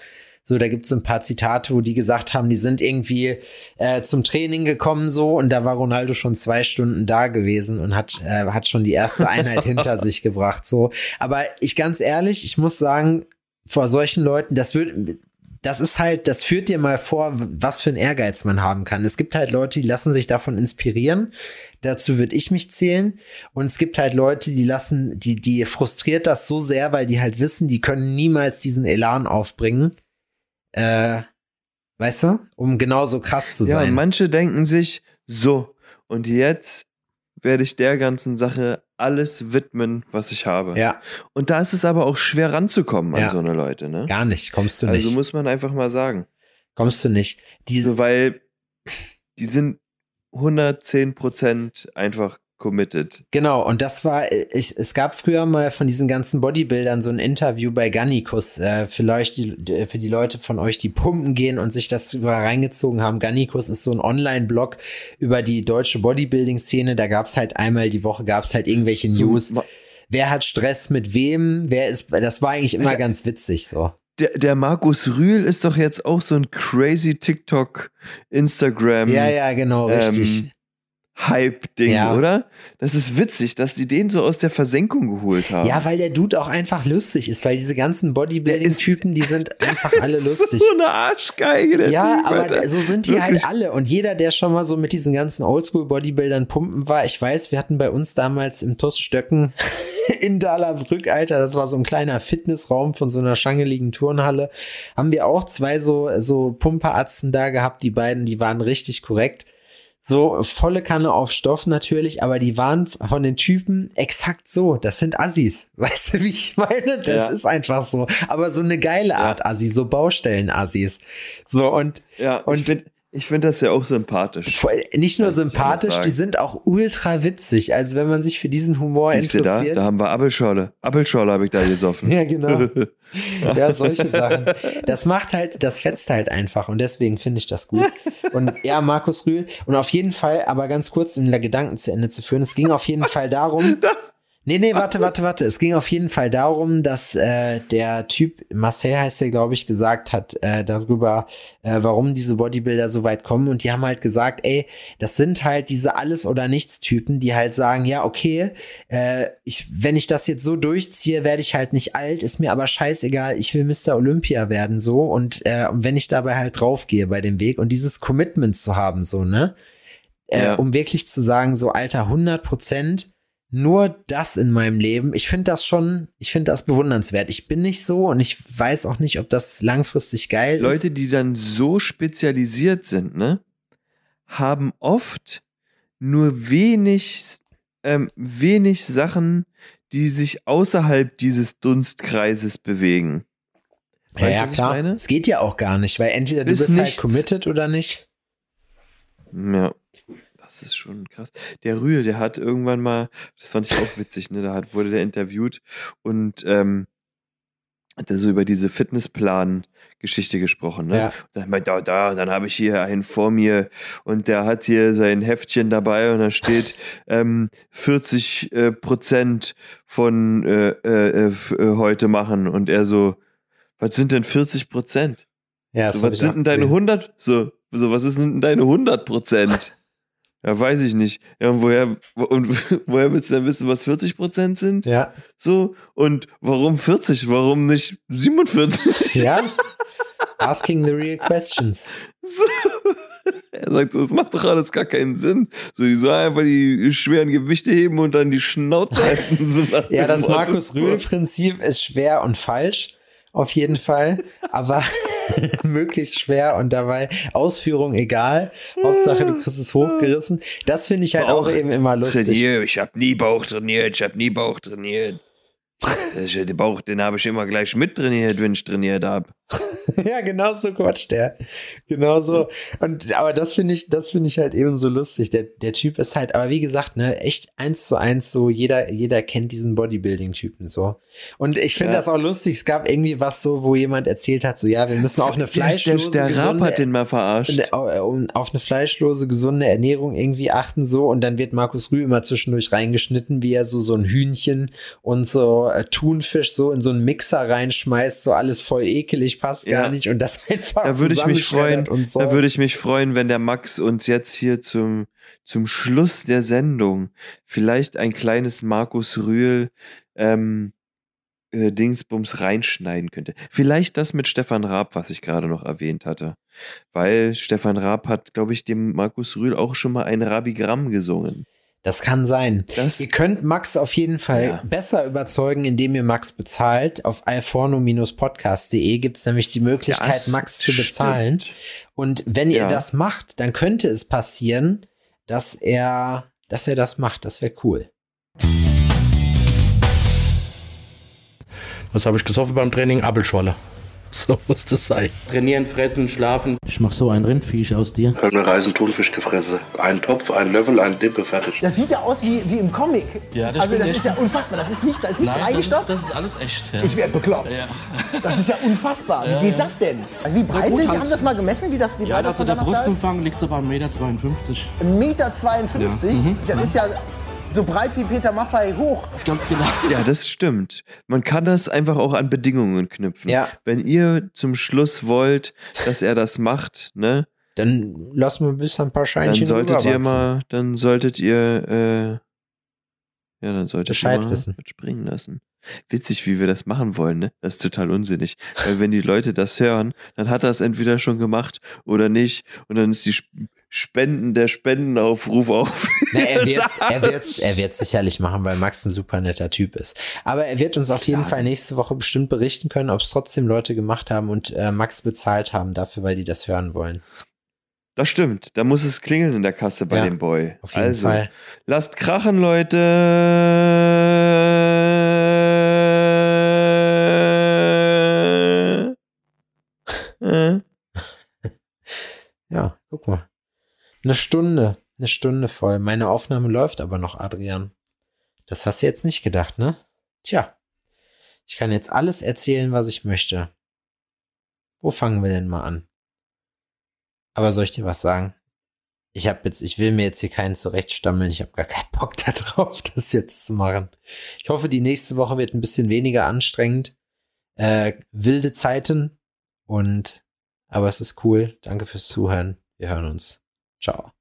So, da gibt es so ein paar Zitate, wo die gesagt haben, die sind irgendwie äh, zum Training gekommen so und da war Ronaldo schon zwei Stunden da gewesen und hat, äh, hat schon die erste Einheit hinter sich gebracht. So, aber ich ganz ehrlich, ich muss sagen, vor solchen Leuten, das wird, das ist halt, das führt dir mal vor, was für ein Ehrgeiz man haben kann. Es gibt halt Leute, die lassen sich davon inspirieren. Dazu würde ich mich zählen. Und es gibt halt Leute, die lassen, die, die frustriert das so sehr, weil die halt wissen, die können niemals diesen Elan aufbringen. Äh, weißt du? Um genauso krass zu Ja, sein. manche denken sich, so, und jetzt werde ich der ganzen Sache alles widmen, was ich habe. ja, Und da ist es aber auch schwer ranzukommen an Ja. so eine Leute, ne? gar nicht. Kommst du Also nicht. muss man einfach mal sagen. Kommst du nicht. Diese, So, weil die sind 110 Prozent einfach committed. Genau, und das war, ich, es gab früher mal von diesen ganzen Bodybuildern so ein Interview bei Gannikus. Äh, vielleicht die, für die Leute von euch, die pumpen gehen und sich das über reingezogen haben. Gannikus ist so ein Online-Blog über die deutsche Bodybuilding-Szene. Da gab es halt einmal die Woche, gab es halt irgendwelche So, News. Wer hat Stress mit wem? Wer ist, das war eigentlich immer Also- ganz witzig so. Der, der Markus Rühl ist doch jetzt auch so ein crazy TikTok, Instagram. ja, ja, genau, richtig. Hype-Ding, Ja. oder? Das ist witzig, dass die den so aus der Versenkung geholt haben. Ja, weil der Dude auch einfach lustig ist, weil diese ganzen Bodybuilding-Typen, die sind einfach alle lustig. So eine Arschgeige, der Ja, typ, aber Alter. so sind die Wirklich. halt alle. Und jeder, der schon mal so mit diesen ganzen Oldschool-Bodybuildern pumpen war, ich weiß, wir hatten bei uns damals im TUS Stöcken in Dahlbrück, Alter, das war so ein kleiner Fitnessraum von so einer schangeligen Turnhalle, haben wir auch zwei so, so Pumperarzten da gehabt, die beiden, die waren richtig korrekt. So volle Kanne auf Stoff natürlich, aber die waren von den Typen exakt so. Das sind Assis. Weißt du, wie ich meine? Das Ja. ist einfach so. Aber so eine geile Art Assi, so Baustellen-Assis. So und Ja, Und- ich finde ich find das ja auch sympathisch. voll, nicht nur sympathisch, die sind auch ultra witzig. Also wenn man sich für diesen Humor Siehst du da? interessiert. Da haben wir Appelschorle. Appelschorle habe ich da gesoffen. Ja, genau. Ja, solche Sachen. Das macht halt, das fetzt halt einfach und deswegen finde ich das gut. Und ja, Markus Rühl. Und auf jeden Fall, aber ganz kurz, um den Gedanken zu Ende zu führen, es ging auf jeden Fall darum. Nee, nee, warte, warte, warte. Es ging auf jeden Fall darum, dass äh, der Typ, Marcel heißt der, glaube ich, gesagt hat äh, darüber, äh, warum diese Bodybuilder so weit kommen. Und die haben halt gesagt, ey, das sind halt diese Alles- oder Nichts-Typen, die halt sagen, ja, okay, äh, ich, wenn ich das jetzt so durchziehe, werde ich halt nicht alt, ist mir aber scheißegal, ich will Mr. Olympia werden, so. Und, äh, und wenn ich dabei halt draufgehe bei dem Weg und dieses Commitment zu haben, so, ne? Äh, Ja. Um wirklich zu sagen, so, Alter, 100 Prozent, nur das in meinem Leben. Ich finde das schon, ich finde das bewundernswert. Ich bin nicht so und ich weiß auch nicht, ob das langfristig geil Leute, ist. die dann so spezialisiert sind, ne, haben oft nur wenig, ähm, wenig Sachen, die sich außerhalb dieses Dunstkreises bewegen. Ja, Weißt ja, klar. Es geht ja auch gar nicht, weil entweder du Ist bist halt committed oder nicht. Ja, das ist schon krass. Der Rühl, der hat irgendwann mal, das fand ich auch witzig, ne, da hat, wurde der interviewt und ähm, hat er so über diese Fitnessplan-Geschichte gesprochen, ne? Ja. Dann da, und dann habe ich hier einen vor mir und der hat hier sein Heftchen dabei und da steht ähm, 40 äh, Prozent von äh, äh, f- äh, heute machen und er so, was sind denn 40 Prozent? Ja, So, was sind denn deine gesehen. 100? So, so, was ist denn deine 100 Prozent? Ja, weiß ich nicht. Ja, und woher, wo, und woher willst du denn wissen, was 40 Prozent sind? Ja, So, und warum 40? Warum nicht 47? ja. Asking the real questions. So. Er sagt so, das macht doch alles gar keinen Sinn. So, die sollen einfach die schweren Gewichte heben und dann die Schnauze halten. So Ja, das Motto. Markus So. Rühl-Prinzip ist schwer und falsch. Auf jeden Fall. Aber möglichst schwer und dabei Ausführung egal. Hauptsache, du kriegst es hochgerissen. Das finde ich halt auch Bauch eben immer lustig. Trainiere, ich habe nie Bauch trainiert, ich habe nie Bauch trainiert. Der Bauch, den habe ich immer gleich mittrainiert, wenn ich trainiert habe. ja, genau so quatscht der. Genau so. Und, aber das finde ich, das finde ich halt eben so lustig. Der, der Typ ist halt, aber wie gesagt, ne, echt eins zu eins so, jeder, jeder kennt diesen Bodybuilding-Typen so. Und ich finde Ja. das auch lustig. Es gab irgendwie was so, wo jemand erzählt hat, so, ja, wir müssen auf eine fleischlose, der, der gesunde, hat den mal verarscht. äh, auf eine fleischlose, gesunde Ernährung irgendwie achten so. Und dann wird Markus Rühl immer zwischendurch reingeschnitten, wie er so, so ein Hühnchen und so äh, Thunfisch so in so einen Mixer reinschmeißt, so alles voll ekelig, passt Ja. gar nicht. Und das einfach Da würde ich mich freuen, und so. da würde ich mich freuen, wenn der Max uns jetzt hier zum, zum Schluss der Sendung vielleicht ein kleines Markus Rühl ähm, äh, Dingsbums reinschneiden könnte. Vielleicht das mit Stefan Raab, was ich gerade noch erwähnt hatte. Weil Stefan Raab hat, glaube ich, dem Markus Rühl auch schon mal ein Rabigramm gesungen. Das kann sein. Das, Ihr könnt Max auf jeden Fall Ja. besser überzeugen, indem ihr Max bezahlt. Auf alforno-podcast.de gibt es nämlich die Möglichkeit, Das Max zu bezahlen. stimmt. Und wenn ihr Ja. das macht, dann könnte es passieren, dass er, dass er das macht. Das wäre cool. Was habe ich gesoffen beim Training? Apfelschorle. so muss das sein. Trainieren, fressen, schlafen. Ich mach so ein Rindviech aus dir. Eine Reisen Thunfisch gefressen. Ein Topf, ein Löffel, ein Dippe, fertig. Das sieht ja aus wie, wie im Comic. Ja, das also stimmt das echt. ist ja unfassbar. Das ist nicht, da ist nicht Nein, das ist, das ist alles echt. Ja. Ich werde bekloppt. Ja. Das ist ja unfassbar. Wie geht das denn? Wie breit sind die? halt. Haben das mal gemessen, wie das wie Ja, breit das also der verdammt da ist? Brustumfang liegt so bei 1,52 Meter. 1,52 Meter. 52? Mhm. Das ist ja so breit wie Peter Maffei hoch. Ganz genau. Ja, das stimmt. Man kann das einfach auch an Bedingungen knüpfen. Ja. Wenn ihr zum Schluss wollt, dass er das macht, ne, Dann lassen wir bis ein paar Scheinchen dann solltet ihr mal, dann solltet ihr, äh, ja, dann solltet Bescheid ihr mal wissen. mit springen lassen. Witzig, wie wir das machen wollen, ne? Das ist total unsinnig. Weil wenn die Leute das hören, dann hat er es entweder schon gemacht oder nicht. Und dann ist die Spenden, der Spendenaufruf auf. Na, er wird's, er wird's, er wird's sicherlich machen, weil Max ein super netter Typ ist. Aber er wird uns auf jeden Fall nächste Woche bestimmt berichten können, ob es trotzdem Leute gemacht haben und äh, Max bezahlt haben dafür, weil die das hören wollen. Das stimmt. Da muss es klingeln in der Kasse bei Ja, dem Boy. Auf jeden also, Fall. lasst krachen, Leute. Äh. Ja, guck mal. Eine Stunde, eine Stunde voll. Meine Aufnahme läuft aber noch, Adrian. Das hast du jetzt nicht gedacht, ne? Tja, ich kann jetzt alles erzählen, was ich möchte. Wo fangen wir denn mal an? Aber soll ich dir was sagen? Ich habe jetzt, ich will mir jetzt hier keinen zurechtstammeln. Ich habe gar keinen Bock da drauf, das jetzt zu machen. Ich hoffe, die nächste Woche wird ein bisschen weniger anstrengend. Äh, wilde Zeiten und aber es ist cool. Danke fürs Zuhören. Wir hören uns. Ciao.